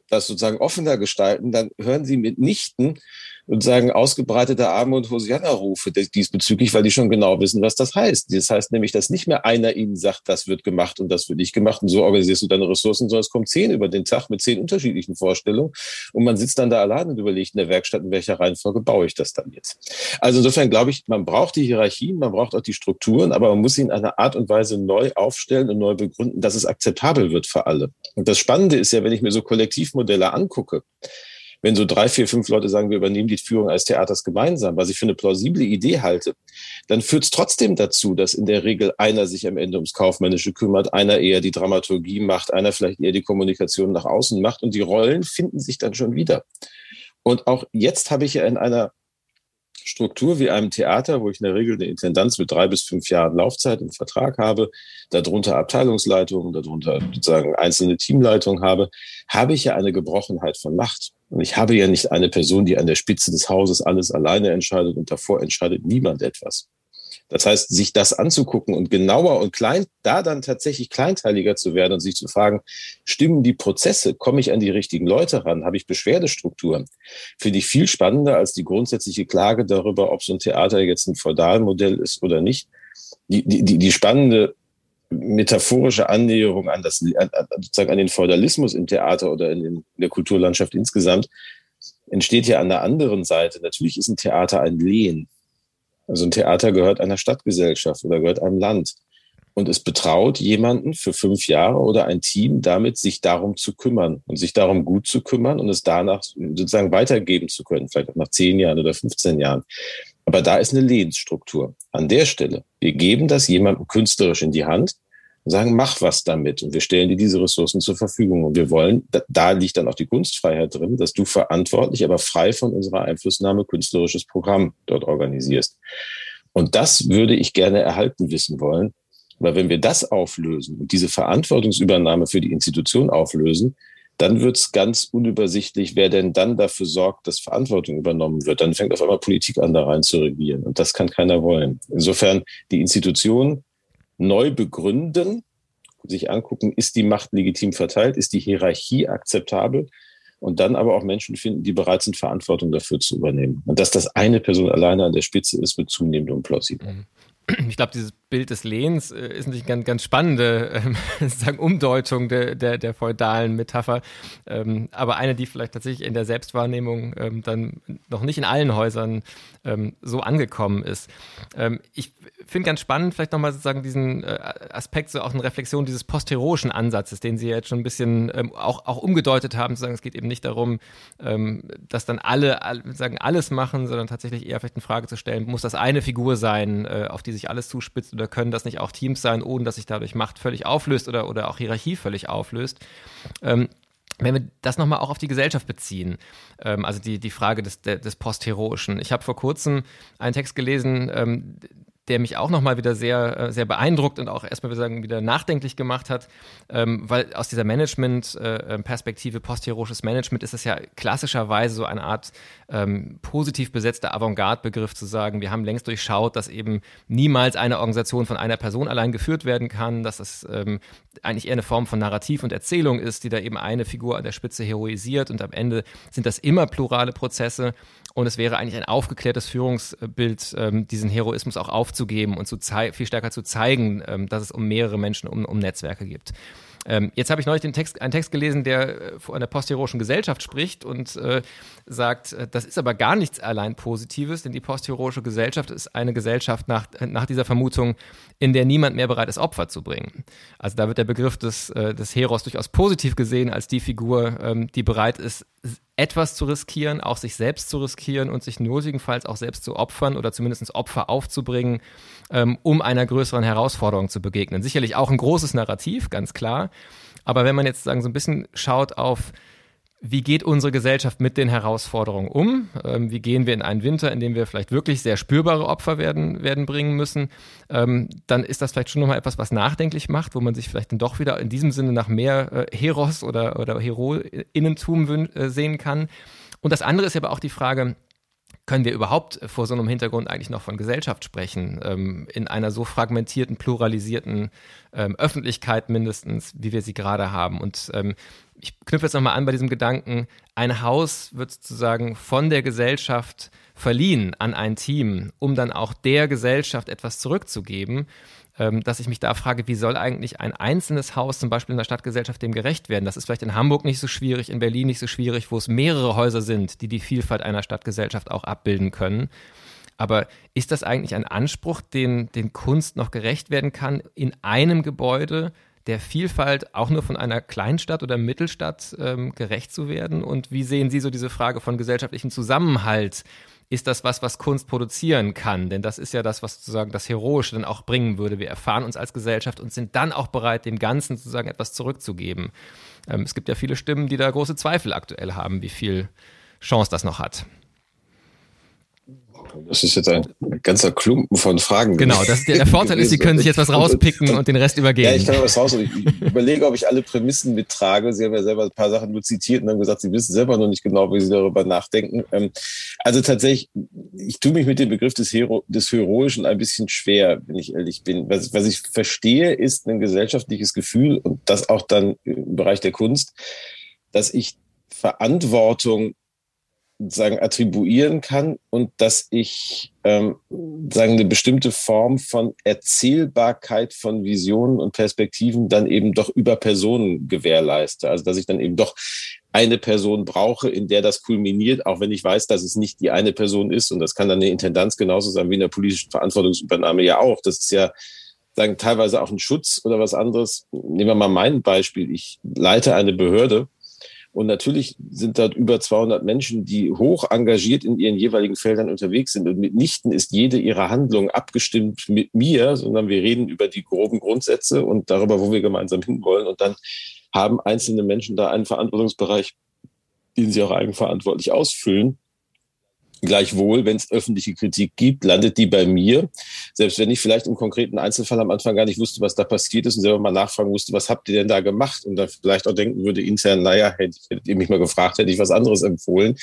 das sozusagen offener gestalten, dann hören sie mitnichten, sozusagen ausgebreitete Arme- und Hosianna-Rufe diesbezüglich, weil die schon genau wissen, was das heißt. Das heißt nämlich, dass nicht mehr einer ihnen sagt, das wird gemacht und das wird nicht gemacht und so organisierst du deine Ressourcen, sondern es kommen zehn über den Tag mit zehn unterschiedlichen Vorstellungen und man sitzt dann da allein und überlegt in der Werkstatt, in welcher Reihenfolge baue ich das dann jetzt. Also insofern glaube ich, man braucht die Hierarchien, man braucht auch die Strukturen, aber man muss sie in einer Art und Weise neu aufstellen und neu begründen, dass es akzeptabel wird für alle. Und das Spannende ist ja, wenn ich mir so Kollektivmodelle angucke, wenn so drei, vier, fünf Leute sagen, wir übernehmen die Führung eines Theaters gemeinsam, was ich für eine plausible Idee halte, dann führt es trotzdem dazu, dass in der Regel einer sich am Ende ums Kaufmännische kümmert, einer eher die Dramaturgie macht, einer vielleicht eher die Kommunikation nach außen macht und die Rollen finden sich dann schon wieder. Und auch jetzt habe ich ja in einer Struktur wie einem Theater, wo ich in der Regel eine Intendanz mit drei bis fünf Jahren Laufzeit im Vertrag habe, darunter Abteilungsleitungen, darunter sozusagen einzelne Teamleitungen habe, habe ich ja eine Gebrochenheit von Macht. Und ich habe ja nicht eine Person, die an der Spitze des Hauses alles alleine entscheidet und davor entscheidet niemand etwas. Das heißt, sich das anzugucken und genauer und klein, da dann tatsächlich kleinteiliger zu werden und sich zu fragen, stimmen die Prozesse? Komme ich an die richtigen Leute ran? Habe ich Beschwerdestrukturen? Finde ich viel spannender als die grundsätzliche Klage darüber, ob so ein Theater jetzt ein Feudalmodell ist oder nicht. Die, die, die spannende metaphorische Annäherung an das, an, sozusagen an den Feudalismus im Theater oder in, in der Kulturlandschaft insgesamt entsteht ja an der anderen Seite. Natürlich ist ein Theater ein Lehen. Also ein Theater gehört einer Stadtgesellschaft oder gehört einem Land. Und es betraut jemanden für fünf Jahre oder ein Team damit, sich darum zu kümmern und sich darum gut zu kümmern und es danach sozusagen weitergeben zu können, vielleicht auch nach zehn Jahren oder 15 Jahren. Aber da ist eine Lebensstruktur. An der Stelle, wir geben das jemandem künstlerisch in die Hand und sagen, mach was damit. Und wir stellen dir diese Ressourcen zur Verfügung. Und wir wollen, da, liegt dann auch die Kunstfreiheit drin, dass du verantwortlich, aber frei von unserer Einflussnahme künstlerisches Programm dort organisierst. Und das würde ich gerne erhalten wissen wollen. Weil wenn wir das auflösen und diese Verantwortungsübernahme für die Institution auflösen, dann wird es ganz unübersichtlich, wer denn dann dafür sorgt, dass Verantwortung übernommen wird. Dann fängt auf einmal Politik an, da rein zu regieren. Und das kann keiner wollen. Insofern die Institution neu begründen, sich angucken, ist die Macht legitim verteilt, ist die Hierarchie akzeptabel und dann aber auch Menschen finden, die bereit sind, Verantwortung dafür zu übernehmen. Und dass das eine Person alleine an der Spitze ist, wird zunehmend unplausibel. Mhm. Ich glaube, dieses Bild des Lehns äh, ist natürlich eine ganz, ganz spannende äh, sagen, Umdeutung der, der, der feudalen Metapher, ähm, aber eine, die vielleicht tatsächlich in der Selbstwahrnehmung ähm, dann noch nicht in allen Häusern ähm, so angekommen ist. Ähm, ich finde ganz spannend, vielleicht nochmal sozusagen diesen äh, Aspekt, so auch eine Reflexion dieses postheroischen Ansatzes, den Sie jetzt schon ein bisschen ähm, auch, auch umgedeutet haben, zu sagen, es geht eben nicht darum, ähm, dass dann alle, alle sagen, alles machen, sondern tatsächlich eher vielleicht eine Frage zu stellen, muss das eine Figur sein, äh, auf die sich alles zuspitzt oder oder können das nicht auch Teams sein, ohne dass sich dadurch Macht völlig auflöst oder, oder auch Hierarchie völlig auflöst? Ähm, wenn wir das nochmal auch auf die Gesellschaft beziehen, ähm, also die, die Frage des, des Postheroischen. Ich habe vor kurzem einen Text gelesen, ähm, der mich auch nochmal wieder sehr, äh, sehr beeindruckt und auch erstmal wieder, wieder nachdenklich gemacht hat, ähm, weil aus dieser Management-Perspektive, äh, postheroisches Management, ist es ja klassischerweise so eine Art ähm, positiv besetzter Avantgarde-Begriff zu sagen, wir haben längst durchschaut, dass eben niemals eine Organisation von einer Person allein geführt werden kann, dass es ähm, eigentlich eher eine Form von Narrativ und Erzählung ist, die da eben eine Figur an der Spitze heroisiert und am Ende sind das immer plurale Prozesse und es wäre eigentlich ein aufgeklärtes Führungsbild, ähm, diesen Heroismus auch aufzugeben und zu viel stärker zu zeigen, ähm, dass es um mehrere Menschen, um, um Netzwerke gibt. Ähm, jetzt habe ich neulich den Text, einen Text gelesen, der äh, von der postheroischen Gesellschaft spricht und äh, sagt, äh, das ist aber gar nichts allein Positives, denn die postheroische Gesellschaft ist eine Gesellschaft nach, nach dieser Vermutung, in der niemand mehr bereit ist, Opfer zu bringen. Also da wird der Begriff des, äh, des Heros durchaus positiv gesehen als die Figur, ähm, die bereit ist, etwas zu riskieren, auch sich selbst zu riskieren und sich nötigenfalls auch selbst zu opfern oder zumindest Opfer aufzubringen, ähm, um einer größeren Herausforderung zu begegnen. Sicherlich auch ein großes Narrativ, ganz klar. Aber wenn man jetzt sagen, so ein bisschen schaut auf wie geht unsere Gesellschaft mit den Herausforderungen um? Ähm, wie gehen wir in einen Winter, in dem wir vielleicht wirklich sehr spürbare Opfer werden, werden bringen müssen? Ähm, dann ist das vielleicht schon nochmal etwas, was nachdenklich macht, wo man sich vielleicht dann doch wieder in diesem Sinne nach mehr äh, Heros oder, oder Heroinnentum äh, sehen kann. Und das andere ist aber auch die Frage, können wir überhaupt vor so einem Hintergrund eigentlich noch von Gesellschaft sprechen, ähm, in einer so fragmentierten, pluralisierten ähm, Öffentlichkeit mindestens, wie wir sie gerade haben. Und ähm, ich knüpfe jetzt nochmal an bei diesem Gedanken, ein Haus wird sozusagen von der Gesellschaft verliehen an ein Team, um dann auch der Gesellschaft etwas zurückzugeben, ähm, dass ich mich da frage, wie soll eigentlich ein einzelnes Haus zum Beispiel in der Stadtgesellschaft dem gerecht werden? Das ist vielleicht in Hamburg nicht so schwierig, in Berlin nicht so schwierig, wo es mehrere Häuser sind, die die Vielfalt einer Stadtgesellschaft auch abbilden können. Aber ist das eigentlich ein Anspruch, den, den Kunst noch gerecht werden kann, in einem Gebäude der Vielfalt auch nur von einer Kleinstadt oder Mittelstadt ähm, gerecht zu werden? Und wie sehen Sie so diese Frage von gesellschaftlichem Zusammenhalt? Ist das was, was Kunst produzieren kann? Denn das ist ja das, was sozusagen das Heroische dann auch bringen würde. Wir erfahren uns als Gesellschaft und sind dann auch bereit, dem Ganzen sozusagen etwas zurückzugeben. Ähm, es gibt ja viele Stimmen, die da große Zweifel aktuell haben, wie viel Chance das noch hat. Das ist jetzt ein ganzer Klumpen von Fragen. Genau, das, der, der Vorteil ist, Sie können sich jetzt was rauspicken und den Rest übergeben. Ja, ich kann was raus. Ich überlege, ob ich alle Prämissen mittrage. Sie haben ja selber ein paar Sachen nur zitiert und haben gesagt, Sie wissen selber noch nicht genau, wie Sie darüber nachdenken. Ähm, also tatsächlich, ich tue mich mit dem Begriff des, Hero, des Heroischen ein bisschen schwer, wenn ich ehrlich bin. Was, was ich verstehe, ist ein gesellschaftliches Gefühl und das auch dann im Bereich der Kunst, dass ich Verantwortung sagen attribuieren kann und dass ich ähm, sagen eine bestimmte Form von Erzählbarkeit von Visionen und Perspektiven dann eben doch über Personen gewährleiste. Also dass ich dann eben doch eine Person brauche, in der das kulminiert, auch wenn ich weiß, dass es nicht die eine Person ist. Und das kann dann eine Intendanz genauso sein wie in der politischen Verantwortungsübernahme ja auch. Das ist ja sagen teilweise auch ein Schutz oder was anderes. Nehmen wir mal mein Beispiel. Ich leite eine Behörde und natürlich sind dort über 200 Menschen, die hoch engagiert in ihren jeweiligen Feldern unterwegs sind. Und mitnichten ist jede ihrer Handlungen abgestimmt mit mir, sondern wir reden über die groben Grundsätze und darüber, wo wir gemeinsam hinwollen. Und dann haben einzelne Menschen da einen Verantwortungsbereich, den sie auch eigenverantwortlich ausfüllen. Gleichwohl, wenn es öffentliche Kritik gibt, landet die bei mir. Selbst wenn ich vielleicht im konkreten Einzelfall am Anfang gar nicht wusste, was da passiert ist und selber mal nachfragen musste, was habt ihr denn da gemacht? Und dann vielleicht auch denken würde intern, naja, hättet ihr mich mal gefragt, hätte ich was anderes empfohlen.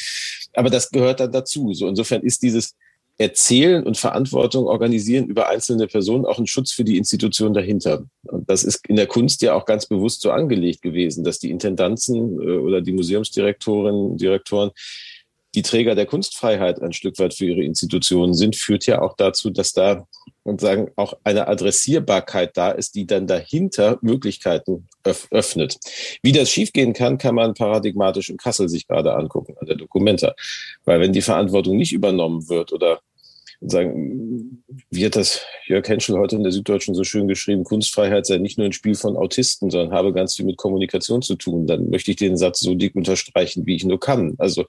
Aber das gehört dann dazu. So insofern ist dieses Erzählen und Verantwortung organisieren über einzelne Personen auch ein Schutz für die Institution dahinter. Und das ist in der Kunst ja auch ganz bewusst so angelegt gewesen, dass die Intendanzen äh, oder die Museumsdirektorinnen, Direktoren die Träger der Kunstfreiheit ein Stück weit für ihre Institutionen sind, führt ja auch dazu, dass da und sagen auch eine Adressierbarkeit da ist, die dann dahinter Möglichkeiten öffnet. Wie das schiefgehen kann, kann man paradigmatisch in Kassel sich gerade angucken an der Dokumenta, weil wenn die Verantwortung nicht übernommen wird oder sagen, wie hat das Jörg Henschel heute in der Süddeutschen so schön geschrieben, Kunstfreiheit sei nicht nur ein Spiel von Autisten, sondern habe ganz viel mit Kommunikation zu tun. Dann möchte ich den Satz so dick unterstreichen, wie ich nur kann. Also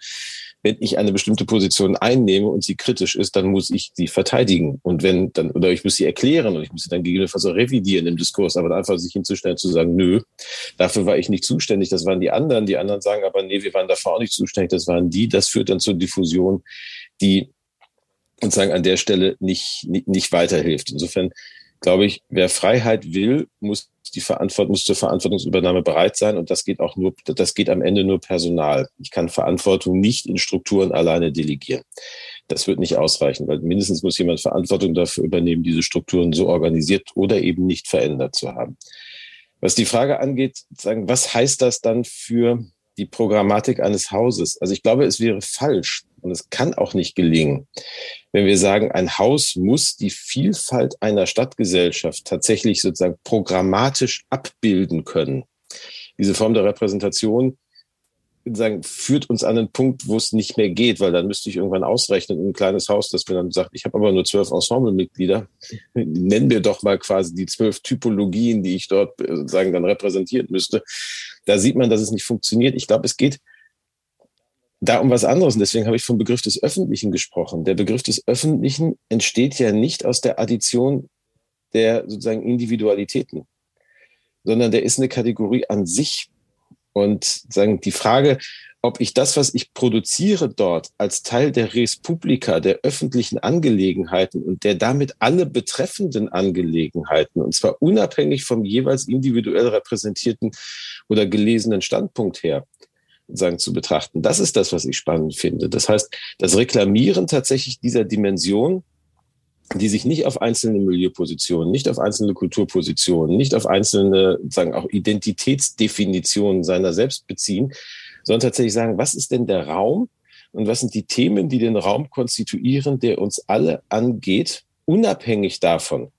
wenn ich eine bestimmte Position einnehme und sie kritisch ist, dann muss ich sie verteidigen. Und wenn dann, oder ich muss sie erklären und ich muss sie dann gegebenenfalls auch revidieren im Diskurs, aber einfach sich hinzustellen, zu sagen, nö, dafür war ich nicht zuständig, das waren die anderen. Die anderen sagen aber, nee, wir waren dafür auch nicht zuständig, das waren die. Das führt dann zur Diffusion, die sozusagen an der Stelle nicht, nicht, nicht weiterhilft. Insofern glaube ich, wer Freiheit will, muss die Verantwortung, muss zur Verantwortungsübernahme bereit sein. Und das geht auch nur, das geht am Ende nur Personal. Ich kann Verantwortung nicht in Strukturen alleine delegieren. Das wird nicht ausreichen, weil mindestens muss jemand Verantwortung dafür übernehmen, diese Strukturen so organisiert oder eben nicht verändert zu haben. Was die Frage angeht, sagen, was heißt das dann für die Programmatik eines Hauses? Also ich glaube, es wäre falsch, und es kann auch nicht gelingen, wenn wir sagen, ein Haus muss die Vielfalt einer Stadtgesellschaft tatsächlich sozusagen programmatisch abbilden können. Diese Form der Repräsentation sagen, führt uns an einen Punkt, wo es nicht mehr geht, weil dann müsste ich irgendwann ausrechnen, ein kleines Haus, das mir dann sagt, ich habe aber nur zwölf Ensemblemitglieder, nennen wir doch mal quasi die zwölf Typologien, die ich dort äh, sozusagen dann repräsentieren müsste. Da sieht man, dass es nicht funktioniert. Ich glaube, es geht da um was anderes. Und deswegen habe ich vom Begriff des Öffentlichen gesprochen. Der Begriff des Öffentlichen entsteht ja nicht aus der Addition der sozusagen Individualitäten, sondern der ist eine Kategorie an sich. Und sagen die Frage, ob ich das, was ich produziere dort als Teil der Res Publica, der öffentlichen Angelegenheiten und der damit alle betreffenden Angelegenheiten, und zwar unabhängig vom jeweils individuell repräsentierten oder gelesenen Standpunkt her, sagen, zu betrachten. Das ist das, was ich spannend finde. Das heißt, das Reklamieren tatsächlich dieser Dimension, die sich nicht auf einzelne Milieupositionen, nicht auf einzelne Kulturpositionen, nicht auf einzelne, sagen auch Identitätsdefinitionen seiner selbst beziehen, sondern tatsächlich sagen, was ist denn der Raum und was sind die Themen, die den Raum konstituieren, der uns alle angeht, unabhängig davon,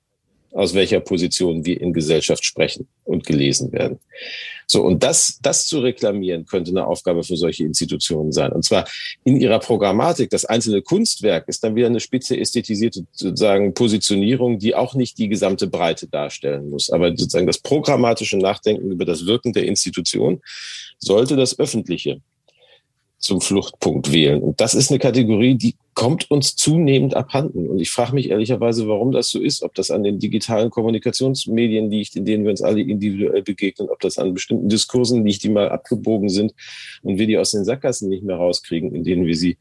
aus welcher Position wir in Gesellschaft sprechen und gelesen werden. So, und das, das zu reklamieren, könnte eine Aufgabe für solche Institutionen sein. Und zwar in ihrer Programmatik. Das einzelne Kunstwerk ist dann wieder eine spitze ästhetisierte sozusagen Positionierung, die auch nicht die gesamte Breite darstellen muss. Aber sozusagen das programmatische Nachdenken über das Wirken der Institution sollte das Öffentliche zum Fluchtpunkt wählen. Und das ist eine Kategorie, die kommt uns zunehmend abhanden. Und ich frage mich ehrlicherweise, warum das so ist. Ob das an den digitalen Kommunikationsmedien liegt, in denen wir uns alle individuell begegnen, ob das an bestimmten Diskursen liegt, die mal abgebogen sind und wir die aus den Sackgassen nicht mehr rauskriegen, in denen wir sie,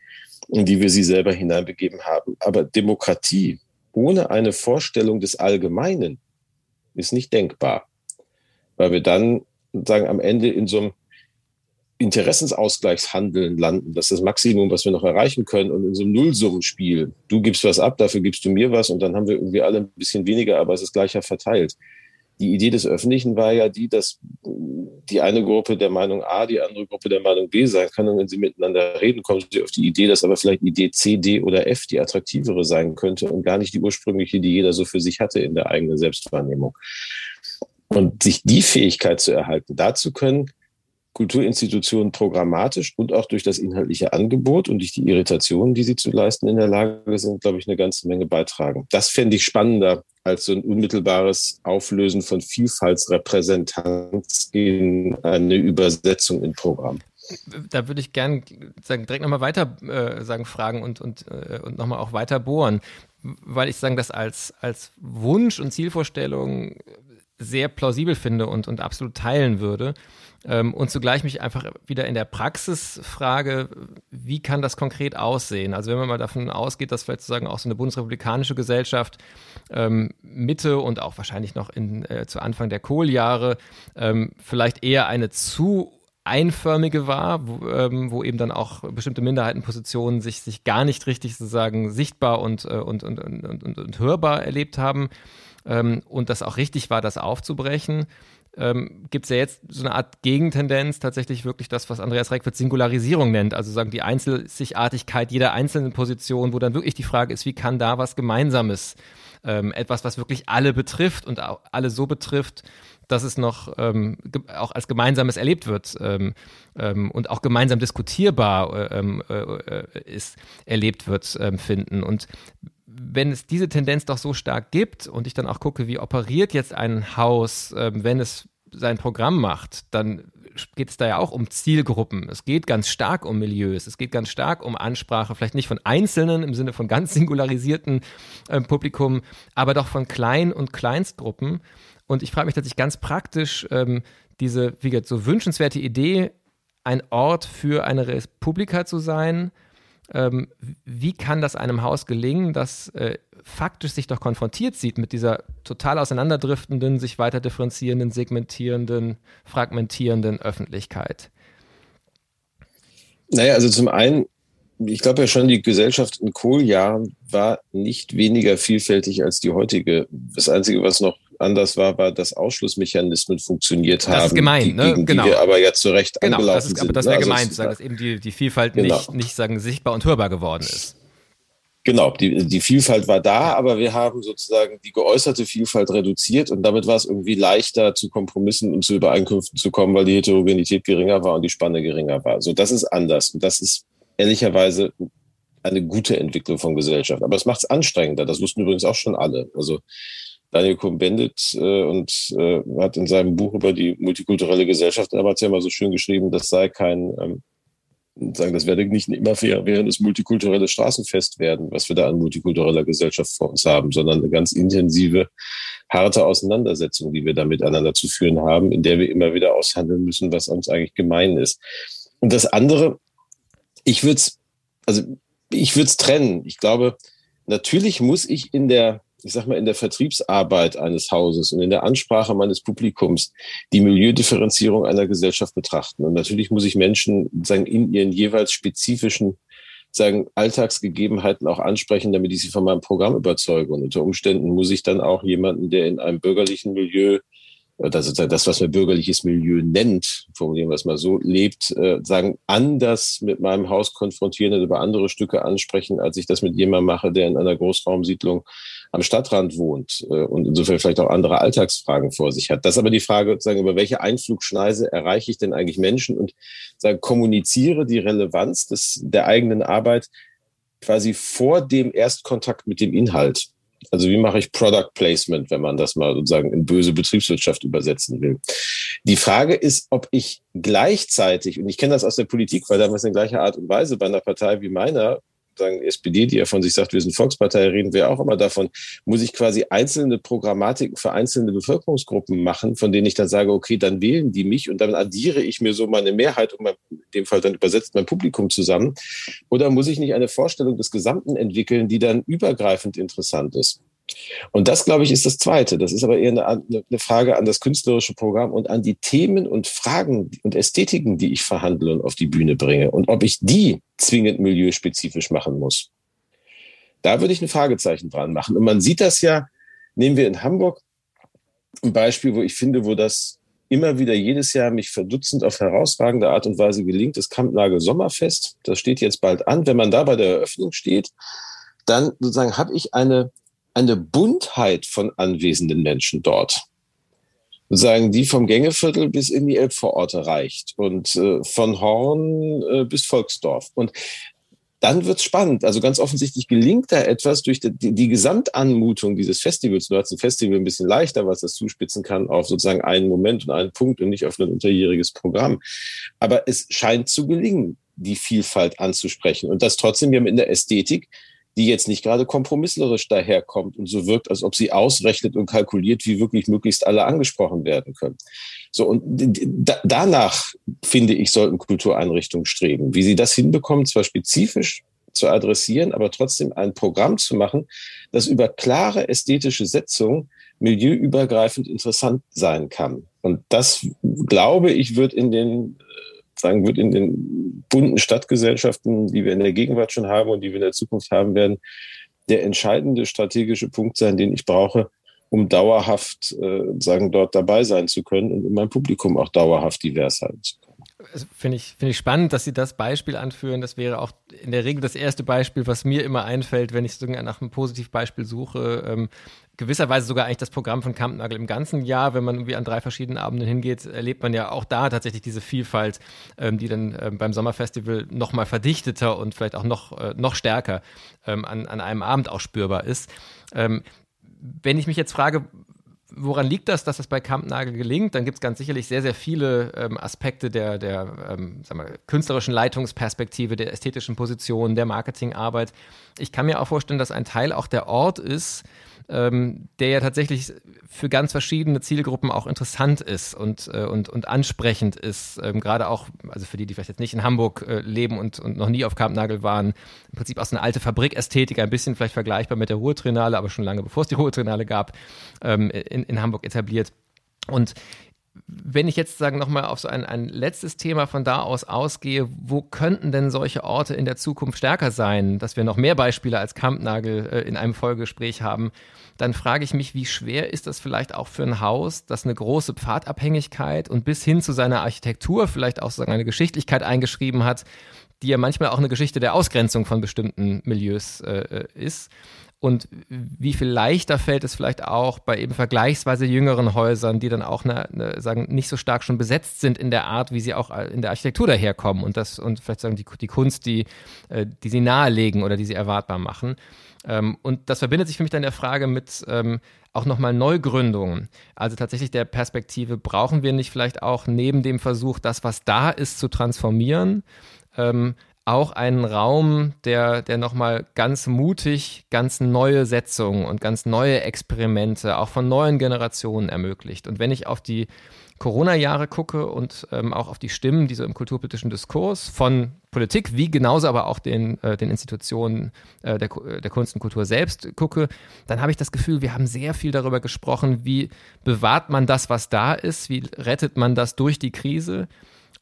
in die wir sie selber hineinbegeben haben. Aber Demokratie ohne eine Vorstellung des Allgemeinen ist nicht denkbar. Weil wir dann sagen, am Ende in so einem Interessensausgleichshandeln landen. Das ist das Maximum, was wir noch erreichen können. Und in so einem Nullsummenspiel, du gibst was ab, dafür gibst du mir was und dann haben wir irgendwie alle ein bisschen weniger, aber es ist gleicher verteilt. Die Idee des Öffentlichen war ja die, dass die eine Gruppe der Meinung A, die andere Gruppe der Meinung B sein kann. Und wenn sie miteinander reden, kommen sie auf die Idee, dass aber vielleicht Idee C, D oder F die attraktivere sein könnte und gar nicht die ursprüngliche, die jeder so für sich hatte in der eigenen Selbstwahrnehmung. Und sich die Fähigkeit zu erhalten, dazu können, Kulturinstitutionen programmatisch und auch durch das inhaltliche Angebot und durch die Irritationen, die sie zu leisten in der Lage sind, glaube ich, eine ganze Menge beitragen. Das fände ich spannender als so ein unmittelbares Auflösen von Vielfaltsrepräsentanz in eine Übersetzung in Programm. Da würde ich gerne sagen, direkt nochmal weiter äh, sagen, fragen und, und, äh, und nochmal auch weiter bohren, weil ich sagen, das als, als Wunsch und Zielvorstellung sehr plausibel finde und, und absolut teilen würde. Ähm, und zugleich mich einfach wieder in der Praxis frage, wie kann das konkret aussehen? Also wenn man mal davon ausgeht, dass vielleicht sozusagen auch so eine bundesrepublikanische Gesellschaft ähm, Mitte und auch wahrscheinlich noch in, äh, zu Anfang der Kohljahre ähm, vielleicht eher eine zu einförmige war, wo, ähm, wo, eben dann auch bestimmte Minderheitenpositionen sich, sich gar nicht richtig sozusagen sichtbar und, äh, und, und, und, und, und hörbar erlebt haben ähm, und das auch richtig war, das aufzubrechen ähm, gibt es ja jetzt so eine Art Gegentendenz, tatsächlich wirklich das, was Andreas Reckwitz Singularisierung nennt, also sagen die Einzelsichtigkeit jeder einzelnen Position, wo dann wirklich die Frage ist, wie kann da was Gemeinsames, ähm, etwas, was wirklich alle betrifft und auch alle so betrifft, dass es noch ähm, auch als Gemeinsames erlebt wird ähm, ähm, und auch gemeinsam diskutierbar äh, ähm, äh, äh, ist, erlebt wird, ähm, finden. Und wenn es diese Tendenz doch so stark gibt und ich dann auch gucke, wie operiert jetzt ein Haus, äh, wenn es sein Programm macht, dann geht es da ja auch um Zielgruppen. Es geht ganz stark um Milieus. Es geht ganz stark um Ansprache, vielleicht nicht von Einzelnen im Sinne von ganz singularisierten äh, Publikum, aber doch von Klein- und Kleinstgruppen. Und ich frage mich tatsächlich ganz praktisch, ähm, diese, wie gesagt, so wünschenswerte Idee, ein Ort für eine Republika zu sein, ähm, wie kann das einem Haus gelingen, das äh, faktisch sich doch konfrontiert sieht mit dieser total auseinanderdriftenden, sich weiter differenzierenden, segmentierenden, fragmentierenden Öffentlichkeit? Naja, also zum einen, ich glaube ja schon, die Gesellschaft in Kohljahren war nicht weniger vielfältig als die heutige. Das Einzige, was noch anders war, war, dass Ausschlussmechanismen funktioniert haben. Das ist gemeint, die, ne? Genau. die wir aber ja zu Recht genau, angelaufen das ist, sind. Aber das wäre ne? gemeint, also sagen, dass eben die, die Vielfalt genau. nicht, nicht sagen, sichtbar und hörbar geworden ist. Genau, die, die Vielfalt war da, aber wir haben sozusagen die geäußerte Vielfalt reduziert und damit war es irgendwie leichter zu Kompromissen und zu Übereinkünften zu kommen, weil die Heterogenität geringer war und die Spanne geringer war. So, das ist anders und das ist ehrlicherweise eine gute Entwicklung von Gesellschaft. Aber es macht es anstrengender. Das wussten übrigens auch schon alle. Also Daniel Cohn-Bendit äh, und äh, hat in seinem Buch über die multikulturelle Gesellschaft damals ja mal so schön geschrieben, das sei kein, ähm, sagen, das werde nicht immer fair, während es multikulturelle Straßenfest werden, was wir da an multikultureller Gesellschaft vor uns haben, sondern eine ganz intensive, harte Auseinandersetzung, die wir da miteinander zu führen haben, in der wir immer wieder aushandeln müssen, was uns eigentlich gemein ist. Und das andere, ich würde es, also ich würde es trennen. Ich glaube, natürlich muss ich in der ich sag mal, in der Vertriebsarbeit eines Hauses und in der Ansprache meines Publikums die Milieudifferenzierung einer Gesellschaft betrachten. Und natürlich muss ich Menschen sagen, in ihren jeweils spezifischen sagen, Alltagsgegebenheiten auch ansprechen, damit ich sie von meinem Programm überzeuge. Und unter Umständen muss ich dann auch jemanden, der in einem bürgerlichen Milieu das, das, was man bürgerliches Milieu nennt, formulieren wir es mal so, lebt, äh, sagen, anders mit meinem Haus konfrontieren und über andere Stücke ansprechen, als ich das mit jemandem mache, der in einer Großraumsiedlung am Stadtrand wohnt äh, und insofern vielleicht auch andere Alltagsfragen vor sich hat. Das ist aber die Frage, sagen, über welche Einflugschneise erreiche ich denn eigentlich Menschen und sagen, kommuniziere die Relevanz des, der eigenen Arbeit quasi vor dem Erstkontakt mit dem Inhalt. Also wie mache ich Product Placement, wenn man das mal sozusagen in böse Betriebswirtschaft übersetzen will? Die Frage ist, ob ich gleichzeitig, und ich kenne das aus der Politik, weil damals in gleicher Art und Weise bei einer Partei wie meiner sagen SPD, die ja von sich sagt, wir sind Volkspartei, reden wir auch immer davon, muss ich quasi einzelne Programmatiken für einzelne Bevölkerungsgruppen machen, von denen ich dann sage, okay, dann wählen die mich und dann addiere ich mir so meine Mehrheit und in dem Fall dann übersetzt mein Publikum zusammen. Oder muss ich nicht eine Vorstellung des Gesamten entwickeln, die dann übergreifend interessant ist? Und das, glaube ich, ist das Zweite. Das ist aber eher eine, eine, Frage an das künstlerische Programm und an die Themen und Fragen und Ästhetiken, die ich verhandle und auf die Bühne bringe. Und ob ich die zwingend milieuspezifisch machen muss. Da würde ich ein Fragezeichen dran machen. Und man sieht das ja, nehmen wir in Hamburg ein Beispiel, wo ich finde, wo das immer wieder jedes Jahr mich verdutzend auf herausragende Art und Weise gelingt, das Kampnagel Sommerfest. Das steht jetzt bald an. Wenn man da bei der Eröffnung steht, dann sozusagen habe ich eine eine Buntheit von anwesenden Menschen dort. sozusagen die vom Gängeviertel bis in die Elbvororte reicht und äh, von Horn äh, bis Volksdorf. Und dann wird's spannend. Also ganz offensichtlich gelingt da etwas durch die, die, Gesamtanmutung dieses Festivals. Du hast ein Festival ein bisschen leichter, was das zuspitzen kann auf sozusagen einen Moment und einen Punkt und nicht auf ein unterjähriges Programm. Aber es scheint zu gelingen, die Vielfalt anzusprechen und das trotzdem ja mit der Ästhetik, die jetzt nicht gerade kompromisslerisch daherkommt und so wirkt, als ob sie ausrechnet und kalkuliert, wie wirklich möglichst alle angesprochen werden können. So, und danach, finde ich, sollten Kultureinrichtungen streben. Wie sie das hinbekommen, zwar spezifisch zu adressieren, aber trotzdem ein Programm zu machen, das über klare ästhetische Setzung milieuübergreifend interessant sein kann. Und das, glaube ich, wird in den sagen, wird in den bunten Stadtgesellschaften, die wir in der Gegenwart schon haben und die wir in der Zukunft haben werden, der entscheidende strategische Punkt sein, den ich brauche, um dauerhaft äh, sagen dort dabei sein zu können und um mein Publikum auch dauerhaft divers halten zu können. Finde ich, finde ich spannend, dass Sie das Beispiel anführen. Das wäre auch in der Regel das erste Beispiel, was mir immer einfällt, wenn ich nach einem Positivbeispiel suche. Ähm, gewisserweise sogar eigentlich das Programm von Kampnagel im ganzen Jahr. Wenn man irgendwie an drei verschiedenen Abenden hingeht, erlebt man ja auch da tatsächlich diese Vielfalt, ähm, die dann ähm, beim Sommerfestival noch mal verdichteter und vielleicht auch noch, äh, noch stärker ähm, an, an einem Abend auch spürbar ist. Ähm, wenn ich mich jetzt frage, woran liegt das, dass das bei Kampnagel gelingt? Dann gibt es ganz sicherlich sehr, sehr viele ähm, Aspekte der, der ähm, wir, künstlerischen Leitungsperspektive, der ästhetischen Position, der Marketingarbeit. Ich kann mir auch vorstellen, dass ein Teil auch der Ort ist, ähm, der ja tatsächlich für ganz verschiedene Zielgruppen auch interessant ist und, äh, und, und ansprechend ist. Ähm, Gerade auch, also für die, die vielleicht jetzt nicht in Hamburg äh, leben und, und noch nie auf Kampnagel waren, im Prinzip aus einer alte Fabrikästhetik, ein bisschen vielleicht vergleichbar mit der Ruhrtrinale, aber schon lange bevor es die Ruhrtrinale gab, ähm, in, in Hamburg etabliert. Und wenn ich jetzt sagen nochmal auf so ein, ein letztes Thema von da aus ausgehe, wo könnten denn solche Orte in der Zukunft stärker sein, dass wir noch mehr Beispiele als Kampnagel äh, in einem Folgegespräch haben, dann frage ich mich, wie schwer ist das vielleicht auch für ein Haus, das eine große Pfadabhängigkeit und bis hin zu seiner Architektur vielleicht auch sozusagen eine Geschichtlichkeit eingeschrieben hat, die ja manchmal auch eine Geschichte der Ausgrenzung von bestimmten Milieus äh, äh ist und wie viel leichter fällt es vielleicht auch bei eben vergleichsweise jüngeren Häusern, die dann auch eine, eine, sagen nicht so stark schon besetzt sind in der Art, wie sie auch in der Architektur daherkommen und das und vielleicht sagen die, die Kunst, die, äh, die sie nahelegen oder die sie erwartbar machen. Ähm, und das verbindet sich für mich dann der Frage mit ähm, auch nochmal Neugründungen. Also tatsächlich der Perspektive, brauchen wir nicht vielleicht auch neben dem Versuch, das, was da ist, zu transformieren, ähm, auch einen Raum, der, der nochmal ganz mutig ganz neue Setzungen und ganz neue Experimente auch von neuen Generationen ermöglicht. Und wenn ich auf die Corona-Jahre gucke und ähm, auch auf die Stimmen, die so im kulturpolitischen Diskurs von Politik, wie genauso aber auch den, äh, den Institutionen äh, der, der Kunst und Kultur selbst gucke, dann habe ich das Gefühl, wir haben sehr viel darüber gesprochen, wie bewahrt man das, was da ist, wie rettet man das durch die Krise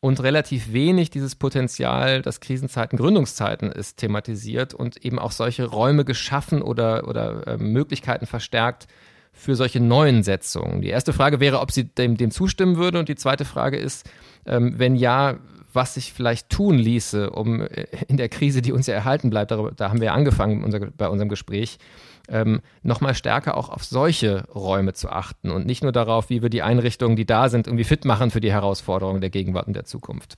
und relativ wenig dieses Potenzial, das Krisenzeiten, Gründungszeiten ist thematisiert und eben auch solche Räume geschaffen oder, oder äh, Möglichkeiten verstärkt für solche neuen Setzungen. Die erste Frage wäre, ob sie dem, dem zustimmen würde und die zweite Frage ist, ähm, wenn ja, was sich vielleicht tun ließe, um äh, in der Krise, die uns ja erhalten bleibt, darüber, da haben wir angefangen unser, bei unserem Gespräch, ähm, nochmal stärker auch auf solche Räume zu achten und nicht nur darauf, wie wir die Einrichtungen, die da sind, irgendwie fit machen für die Herausforderungen der Gegenwart und der Zukunft.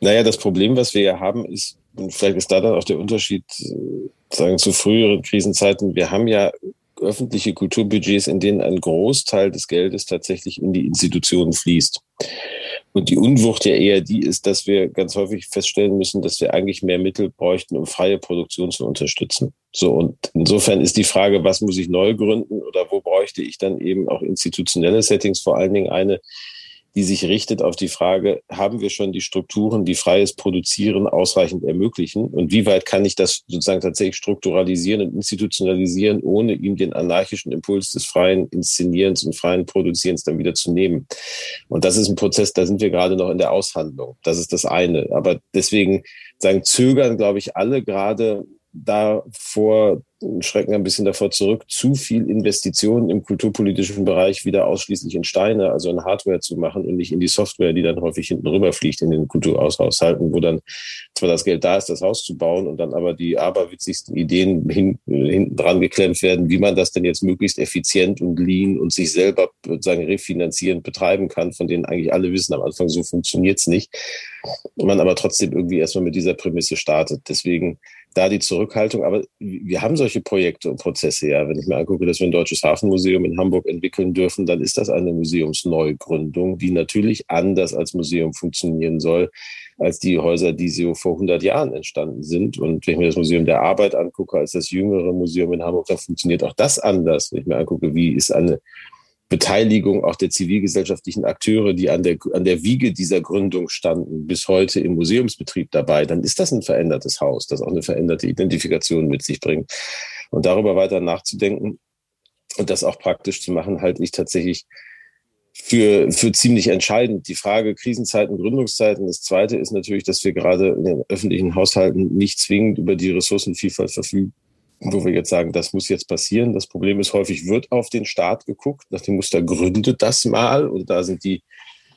Naja, das Problem, was wir ja haben, ist, und vielleicht ist da dann auch der Unterschied äh, sagen zu früheren Krisenzeiten, wir haben ja öffentliche Kulturbudgets, in denen ein Großteil des Geldes tatsächlich in die Institutionen fließt. Und die Unwucht ja eher die ist, dass wir ganz häufig feststellen müssen, dass wir eigentlich mehr Mittel bräuchten, um freie Produktion zu unterstützen. So, und insofern ist die Frage, was muss ich neu gründen oder wo bräuchte ich dann eben auch institutionelle Settings, vor allen Dingen eine, die sich richtet auf die Frage, haben wir schon die Strukturen, die freies Produzieren ausreichend ermöglichen? Und wie weit kann ich das sozusagen tatsächlich strukturalisieren und institutionalisieren, ohne ihm den anarchischen Impuls des freien Inszenierens und freien Produzierens dann wieder zu nehmen? Und das ist ein Prozess, da sind wir gerade noch in der Aushandlung. Das ist das eine. Aber deswegen sagen, zögern, glaube ich, alle gerade davor, schrecken ein bisschen davor zurück, zu viel Investitionen im kulturpolitischen Bereich wieder ausschließlich in Steine, also in Hardware zu machen und nicht in die Software, die dann häufig hinten rüberfliegt in den Kulturhaushalten, wo dann zwar das Geld da ist, das Haus zu bauen und dann aber die aberwitzigsten Ideen hin, hinten dran geklemmt werden, wie man das denn jetzt möglichst effizient und lean und sich selber sozusagen refinanzierend betreiben kann, von denen eigentlich alle wissen, am Anfang so funktioniert's nicht. Man aber trotzdem irgendwie erstmal mit dieser Prämisse startet. Deswegen da die Zurückhaltung. Aber wir haben solche Projekte und Prozesse ja. Wenn ich mir angucke, dass wir ein deutsches Hafenmuseum in Hamburg entwickeln dürfen, dann ist das eine Museumsneugründung, die natürlich anders als Museum funktionieren soll, als die Häuser, die so vor 100 Jahren entstanden sind. Und wenn ich mir das Museum der Arbeit angucke, als das jüngere Museum in Hamburg, dann funktioniert auch das anders. Wenn ich mir angucke, wie ist eine Beteiligung auch der zivilgesellschaftlichen Akteure, die an der, an der Wiege dieser Gründung standen, bis heute im Museumsbetrieb dabei, dann ist das ein verändertes Haus, das auch eine veränderte Identifikation mit sich bringt. Und darüber weiter nachzudenken und das auch praktisch zu machen, halte ich tatsächlich für, für ziemlich entscheidend. Die Frage Krisenzeiten, Gründungszeiten. Das zweite ist natürlich, dass wir gerade in den öffentlichen Haushalten nicht zwingend über die Ressourcenvielfalt verfügen, wo wir jetzt sagen, das muss jetzt passieren. Das Problem ist, häufig wird auf den Staat geguckt, nach dem Muster gründet das mal und da sind die,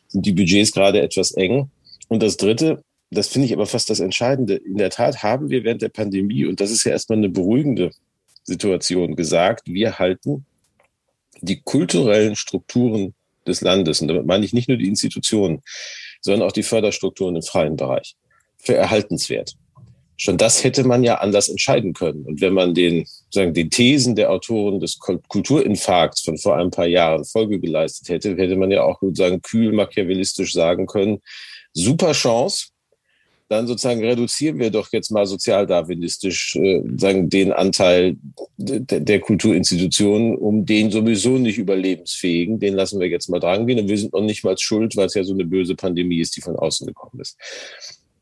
sind die Budgets gerade etwas eng. Und das Dritte, das finde ich aber fast das Entscheidende. In der Tat haben wir während der Pandemie, und das ist ja erstmal eine beruhigende Situation, gesagt, wir halten die kulturellen Strukturen des Landes, und damit meine ich nicht nur die Institutionen, sondern auch die Förderstrukturen im freien Bereich, für erhaltenswert. Schon das hätte man ja anders entscheiden können. Und wenn man den, sagen, den Thesen der Autoren des Kulturinfarkts von vor ein paar Jahren Folge geleistet hätte, hätte man ja auch sozusagen kühl machiavellistisch sagen können, super Chance, dann sozusagen reduzieren wir doch jetzt mal sozialdarwinistisch äh, sagen den Anteil de der Kulturinstitutionen, um den sowieso nicht überlebensfähigen, den lassen wir jetzt mal drangehen und wir sind noch nicht mal schuld, weil es ja so eine böse Pandemie ist, die von außen gekommen ist.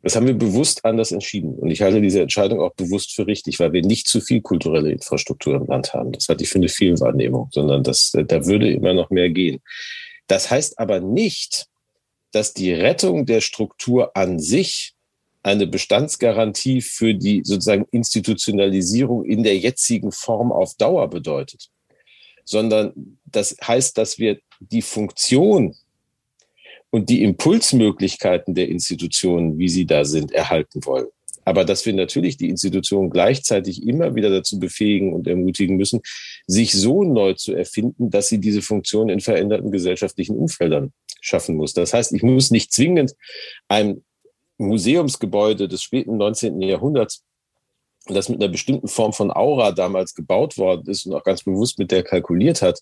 Das haben wir bewusst anders entschieden. Und ich halte diese Entscheidung auch bewusst für richtig, weil wir nicht zu viel kulturelle Infrastruktur im Land haben. Das hatte ich für eine Fehlwahrnehmung, sondern das, da würde immer noch mehr gehen. Das heißt aber nicht, dass die Rettung der Struktur an sich eine Bestandsgarantie für die sozusagen Institutionalisierung in der jetzigen Form auf Dauer bedeutet, sondern das heißt, dass wir die Funktion und die Impulsmöglichkeiten der Institutionen, wie sie da sind, erhalten wollen. Aber dass wir natürlich die Institutionen gleichzeitig immer wieder dazu befähigen und ermutigen müssen, sich so neu zu erfinden, dass sie diese Funktion in veränderten gesellschaftlichen Umfeldern schaffen muss. Das heißt, ich muss nicht zwingend ein Museumsgebäude des späten 19. Jahrhunderts, das mit einer bestimmten Form von Aura damals gebaut worden ist und auch ganz bewusst mit der kalkuliert hat,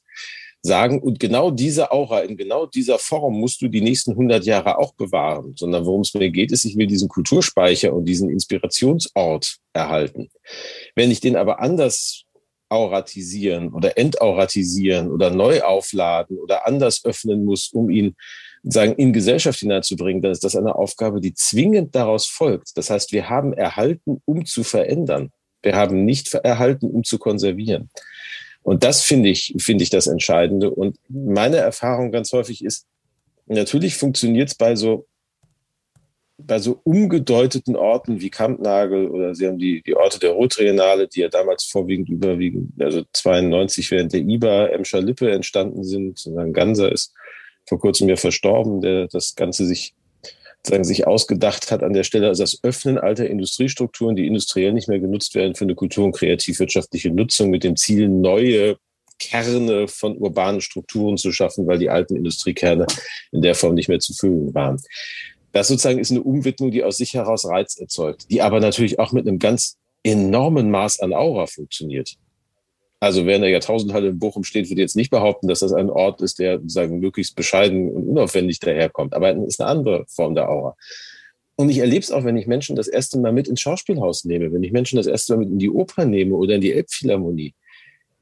sagen, und genau diese Aura in genau dieser Form musst du die nächsten 100 Jahre auch bewahren, sondern worum es mir geht, ist, ich will diesen Kulturspeicher und diesen Inspirationsort erhalten. Wenn ich den aber anders auratisieren oder entauratisieren oder neu aufladen oder anders öffnen muss, um ihn sagen, in Gesellschaft hineinzubringen, dann ist das eine Aufgabe, die zwingend daraus folgt. Das heißt, wir haben erhalten, um zu verändern. Wir haben nicht erhalten, um zu konservieren. Und das finde ich, finde ich das Entscheidende. Und meine Erfahrung ganz häufig ist, natürlich funktioniert es bei so, bei so umgedeuteten Orten wie Kampnagel oder Sie haben die, die Orte der Rotriennale, die ja damals vorwiegend überwiegend, also 92 während der IBA Emscher Lippe entstanden sind. Dann Ganser ist vor kurzem ja verstorben, der das Ganze sich sagen, sich ausgedacht hat an der Stelle, also das Öffnen alter Industriestrukturen, die industriell nicht mehr genutzt werden für eine kultur- und kreativwirtschaftliche Nutzung mit dem Ziel, neue Kerne von urbanen Strukturen zu schaffen, weil die alten Industriekerne in der Form nicht mehr zu füllen waren. Das sozusagen ist eine Umwidmung, die aus sich heraus Reiz erzeugt, die aber natürlich auch mit einem ganz enormen Maß an Aura funktioniert. Also wer in der Jahrtausendhalle in Bochum steht, wird jetzt nicht behaupten, dass das ein Ort ist, der sagen möglichst bescheiden und unaufwendig daherkommt. Aber es ist eine andere Form der Aura. Und ich erlebe es auch, wenn ich Menschen das erste Mal mit ins Schauspielhaus nehme, wenn ich Menschen das erste Mal mit in die Oper nehme oder in die Elbphilharmonie.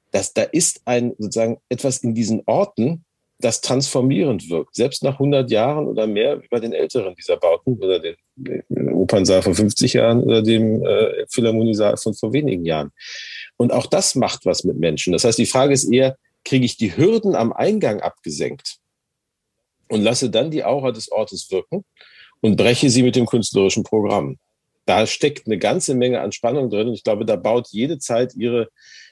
Dass da ist ein sozusagen etwas in diesen Orten, das transformierend wirkt. Selbst nach 100 Jahren oder mehr wie bei den älteren dieser Bauten oder den, Opernsaal von 50 Jahren oder dem äh, Philharmoniesaal von vor wenigen Jahren. Und auch das macht was mit Menschen. Das heißt, die Frage ist eher, kriege ich die Hürden am Eingang abgesenkt und lasse dann die Aura des Ortes wirken und breche sie mit dem künstlerischen Programm. da steckt eine ganze Menge an Spannung drin. Und ich glaube, da baut jede Zeit ihre,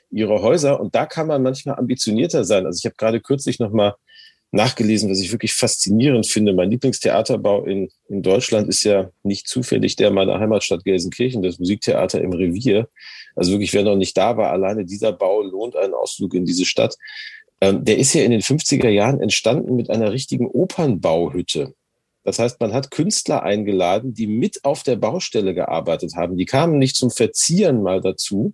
ihre Häuser. Und da kann man manchmal ambitionierter sein. Also ich habe gerade kürzlich noch mal nachgelesen, was ich wirklich faszinierend finde. Mein Lieblingstheaterbau in, in Deutschland ist ja nicht zufällig der meiner Heimatstadt Gelsenkirchen, das Musiktheater im Revier. Also wirklich, wer noch nicht da war, alleine dieser Bau lohnt einen Ausflug in diese Stadt. Ähm, der ist ja in den 50er Jahren entstanden mit einer richtigen Opernbauhütte. Das heißt, man hat Künstler eingeladen, die mit auf der Baustelle gearbeitet haben. Die kamen nicht zum Verzieren mal dazu,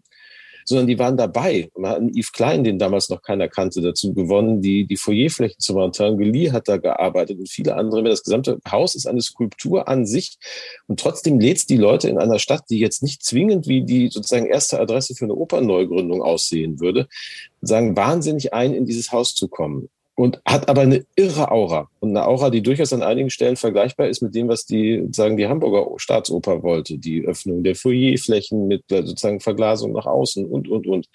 sondern die waren dabei. Man hat einen Yves Klein, den damals noch keiner kannte, dazu gewonnen, die, die Foyerflächen zu machen. Tanguy hat da gearbeitet und viele andere. Das gesamte Haus ist eine Skulptur an sich und trotzdem lädt die Leute in einer Stadt, die jetzt nicht zwingend wie die sozusagen erste Adresse für eine Opernneugründung aussehen würde, sagen, wahnsinnig ein, in dieses Haus zu kommen und hat aber eine irre Aura und eine Aura, die durchaus an einigen Stellen vergleichbar ist mit dem, was die sagen die Hamburger Staatsoper wollte, die Öffnung der Foyerflächen mit äh, sozusagen Verglasung nach außen und und und.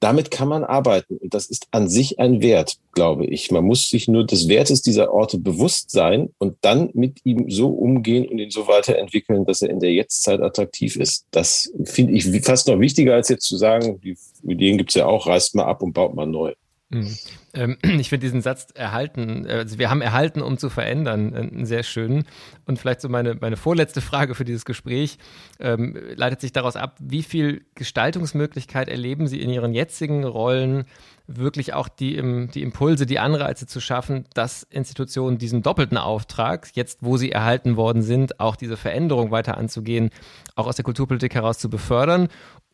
Damit kann man arbeiten und das ist an sich ein Wert, glaube ich. Man muss sich nur des Wertes dieser Orte bewusst sein und dann mit ihm so umgehen und ihn so weiterentwickeln, dass er in der Jetztzeit attraktiv ist. Das finde ich fast noch wichtiger, als jetzt zu sagen, die Ideen gibt's ja auch, reißt mal ab und baut mal neu. Mhm. Ähm, ich finde diesen Satz erhalten, also wir haben erhalten, um zu verändern, äh, einen sehr schönen. Und vielleicht so meine, meine vorletzte Frage für dieses Gespräch ähm, leitet sich daraus ab, wie viel Gestaltungsmöglichkeit erleben Sie in Ihren jetzigen Rollen, wirklich auch die, die Impulse, die Anreize zu schaffen, dass Institutionen diesen doppelten Auftrag, jetzt wo sie erhalten worden sind, auch diese Veränderung weiter anzugehen, auch aus der Kulturpolitik heraus zu befördern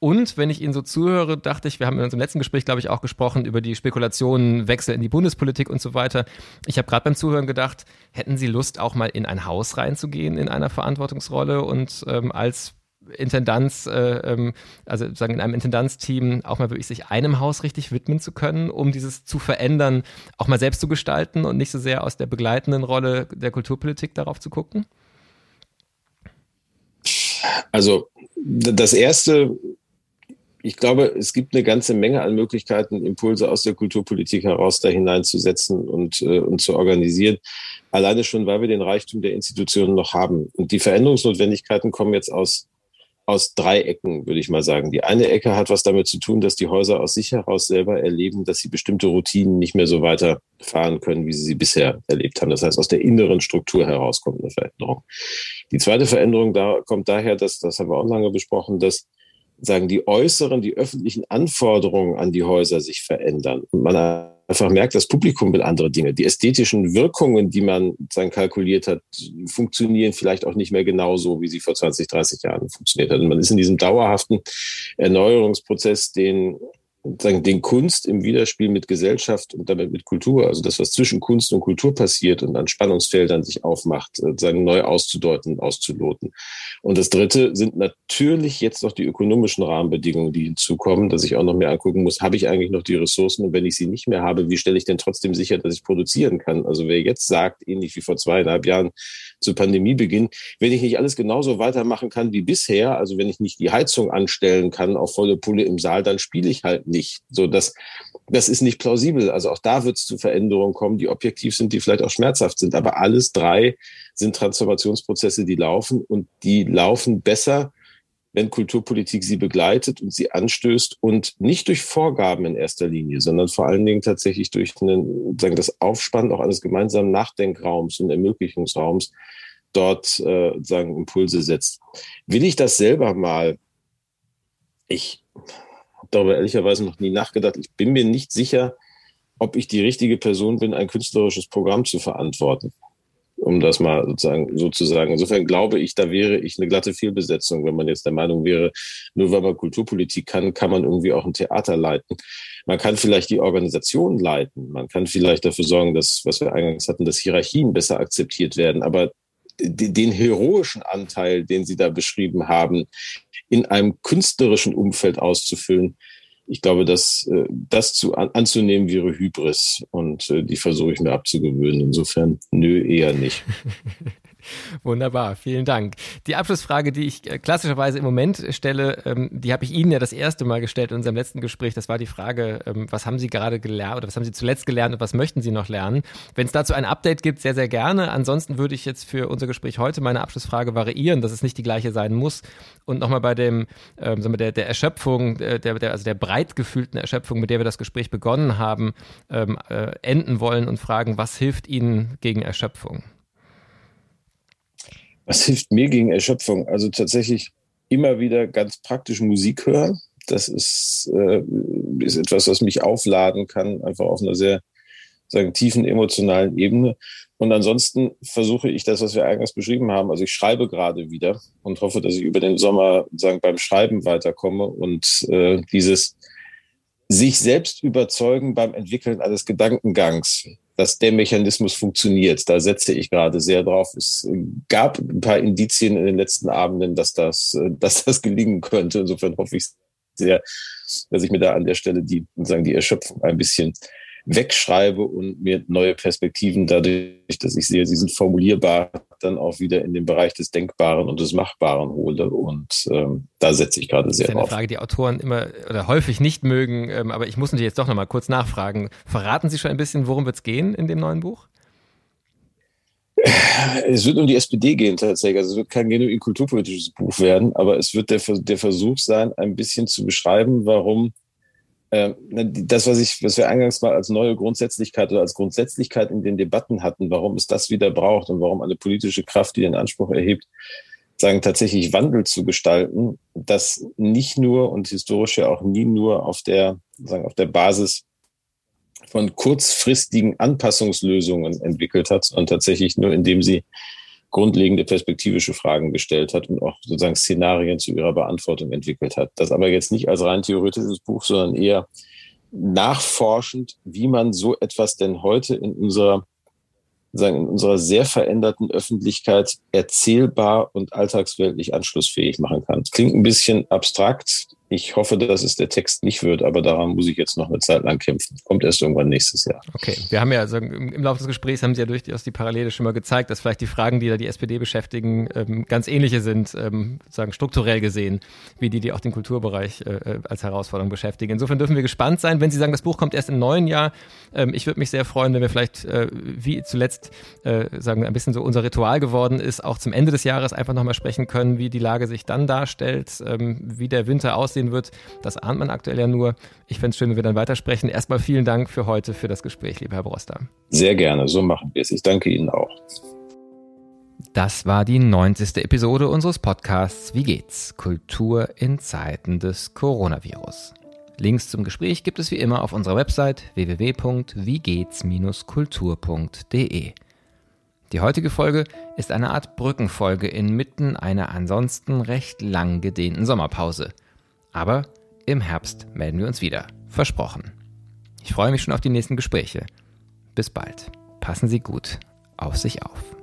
und wenn ich Ihnen so zuhöre, dachte ich, wir haben in unserem letzten Gespräch, glaube ich, auch gesprochen über die Spekulationen, Wechsel in die Bundespolitik und so weiter. Ich habe gerade beim Zuhören gedacht, hätten Sie Lust, auch mal in ein Haus reinzugehen in einer Verantwortungsrolle und ähm, als Intendanz, äh, ähm, also sagen in einem Intendanzteam auch mal wirklich sich einem Haus richtig widmen zu können, um dieses zu verändern, auch mal selbst zu gestalten und nicht so sehr aus der begleitenden Rolle der Kulturpolitik darauf zu gucken? Also das erste ich glaube, es gibt eine ganze Menge an Möglichkeiten, Impulse aus der Kulturpolitik heraus da hineinzusetzen und, äh, und zu organisieren. Alleine schon, weil wir den Reichtum der Institutionen noch haben. Und die Veränderungsnotwendigkeiten kommen jetzt aus, aus drei Ecken, würde ich mal sagen. Die eine Ecke hat was damit zu tun, dass die Häuser aus sich heraus selber erleben, dass sie bestimmte Routinen nicht mehr so weiterfahren können, wie sie sie bisher erlebt haben. Das heißt, aus der inneren Struktur heraus kommt eine Veränderung. Die zweite Veränderung da kommt daher, dass, das haben wir auch lange besprochen, dass sagen, die äußeren, die öffentlichen Anforderungen an die Häuser sich verändern. Und man einfach merkt, das Publikum will andere Dinge. Die ästhetischen Wirkungen, die man sagen, kalkuliert hat, funktionieren vielleicht auch nicht mehr genauso, wie sie vor 20, 30 Jahren funktioniert hat. Und man ist in diesem dauerhaften Erneuerungsprozess, den sagen, den Kunst im Widerspiel mit Gesellschaft und damit mit Kultur, also das, was zwischen Kunst und Kultur passiert und an Spannungsfeldern sich aufmacht, äh, sagen, neu auszudeuten, auszuloten. Und das Dritte sind natürlich jetzt noch die ökonomischen Rahmenbedingungen, die hinzukommen, dass ich auch noch mehr angucken muss, habe ich eigentlich noch die Ressourcen und wenn ich sie nicht mehr habe, wie stelle ich denn trotzdem sicher, dass ich produzieren kann? Also wer jetzt sagt, ähnlich wie vor zweieinhalb Jahren zu Pandemiebeginn, wenn ich nicht alles genauso weitermachen kann wie bisher, also wenn ich nicht die Heizung anstellen kann auf volle Pulle im Saal, dann spiele ich halt nicht. So, das, das ist nicht plausibel. Also auch da wird es zu Veränderungen kommen, die objektiv sind, die vielleicht auch schmerzhaft sind. Aber alles drei sind Transformationsprozesse, die laufen und die laufen besser, wenn Kulturpolitik sie begleitet und sie anstößt und nicht durch Vorgaben in erster Linie, sondern vor allen Dingen tatsächlich durch einen, sagen, das Aufspannen auch eines gemeinsamen Nachdenkraums und Ermöglichungsraums dort äh, sagen Impulse setzt. Will ich das selber mal? Ich darüber ehrlicherweise noch nie nachgedacht. Ich bin mir nicht sicher, ob ich die richtige Person bin, ein künstlerisches Programm zu verantworten. Um das mal sozusagen so zu sagen. Insofern glaube ich, da wäre ich eine glatte Fehlbesetzung, wenn man jetzt der Meinung wäre, nur weil man Kulturpolitik kann, kann man irgendwie auch ein Theater leiten. Man kann vielleicht die Organisation leiten. Man kann vielleicht dafür sorgen, dass, was wir eingangs hatten, dass Hierarchien besser akzeptiert werden. Aber den heroischen Anteil, den Sie da beschrieben haben, in einem künstlerischen Umfeld auszufüllen, ich glaube, dass äh, das zu an, anzunehmen wäre Hybris und äh, die versuche ich mir abzugewöhnen. Insofern, nö, eher nicht. Wunderbar, vielen Dank. Die Abschlussfrage, die ich äh, klassischerweise im Moment stelle, ähm, die habe ich Ihnen ja das erste Mal gestellt in unserem letzten Gespräch. Das war die Frage, ähm, was haben Sie gerade gelernt oder was haben Sie zuletzt gelernt und was möchten Sie noch lernen? Wenn es dazu ein Update gibt, sehr, sehr gerne. Ansonsten würde ich jetzt für unser Gespräch heute meine Abschlussfrage variieren, dass es nicht die gleiche sein muss und nochmal bei dem, ähm, sagen wir, der, der Erschöpfung, der, der, also der breit gefühlten Erschöpfung, mit der wir das Gespräch begonnen haben, äh, enden wollen und fragen, was hilft Ihnen gegen Erschöpfung? Was hilft mir gegen Erschöpfung? Also tatsächlich immer wieder ganz praktisch Musik hören. Das ist, äh, ist etwas, was mich aufladen kann, einfach auf einer sehr sagen, tiefen emotionalen Ebene. Und ansonsten versuche ich das, was wir eingangs beschrieben haben. Also ich schreibe gerade wieder und hoffe, dass ich über den Sommer sagen, beim Schreiben weiterkomme und äh, dieses sich selbst überzeugen beim Entwickeln eines Gedankengangs dass der Mechanismus funktioniert. Da setze ich gerade sehr drauf. Es gab ein paar Indizien in den letzten Abenden, dass das, dass das gelingen könnte. Insofern hoffe ich sehr, dass ich mir da an der Stelle die, sagen, die Erschöpfung ein bisschen wegschreibe und mir neue Perspektiven dadurch, dass ich sehe, sie sind formulierbar, dann auch wieder in den Bereich des Denkbaren und des Machbaren hole. Und ähm, da setze ich gerade sehr drauf. Das ist eine Frage, die Autoren immer oder häufig nicht mögen, ähm, aber ich muss natürlich jetzt doch nochmal kurz nachfragen. Verraten Sie schon ein bisschen, worum wird es gehen in dem neuen Buch? Es wird um die SPD gehen tatsächlich. Also es wird kein genuin kulturpolitisches Buch werden, aber es wird der, der Versuch sein, ein bisschen zu beschreiben, warum das, was ich, was wir eingangs mal als neue Grundsätzlichkeit oder als Grundsätzlichkeit in den Debatten hatten, warum es das wieder braucht und warum eine politische Kraft, die den Anspruch erhebt, sagen, tatsächlich Wandel zu gestalten, das nicht nur und historisch ja auch nie nur auf der, sagen, auf der Basis von kurzfristigen Anpassungslösungen entwickelt hat, sondern tatsächlich nur, indem sie grundlegende perspektivische Fragen gestellt hat und auch sozusagen Szenarien zu ihrer Beantwortung entwickelt hat. Das aber jetzt nicht als rein theoretisches Buch, sondern eher nachforschend, wie man so etwas denn heute in unserer sagen, in unserer sehr veränderten Öffentlichkeit erzählbar und alltagsweltlich anschlussfähig machen kann. Klingt ein bisschen abstrakt, ich hoffe, dass es der Text nicht wird, aber daran muss ich jetzt noch eine Zeit lang kämpfen. Kommt erst irgendwann nächstes Jahr. Okay, wir haben ja also im Laufe des Gesprächs haben Sie ja durchaus die Parallele schon mal gezeigt, dass vielleicht die Fragen, die da die SPD beschäftigen, ähm, ganz ähnliche sind, ähm, sagen strukturell gesehen, wie die, die auch den Kulturbereich äh, äh, als Herausforderung beschäftigen. Insofern dürfen wir gespannt sein, wenn Sie sagen, das Buch kommt erst im neuen Jahr. Ähm, ich würde mich sehr freuen, wenn wir vielleicht, äh, wie zuletzt, sagen ein bisschen so unser Ritual geworden ist, auch zum Ende des Jahres einfach nochmal sprechen können, wie die Lage sich dann darstellt, wie der Winter aussehen aussehen wird. Das ahnt man aktuell ja nur. Ich fände es schön, wenn wir dann weitersprechen. Erstmal vielen Dank für heute, für das Gespräch, lieber Herr Broster. Sehr gerne, so machen wir es. Ich danke Ihnen auch. Das war die 90. Episode unseres Podcasts Wie geht's? Kultur in Zeiten des Coronavirus. Links zum Gespräch gibt es wie immer auf unserer Website www.wiegehts-kultur.de. Die heutige Folge ist eine Art Brückenfolge inmitten einer ansonsten recht lang gedehnten Sommerpause. Aber im Herbst melden wir uns wieder. Versprochen. Ich freue mich schon auf die nächsten Gespräche. Bis bald. Passen Sie gut auf sich auf.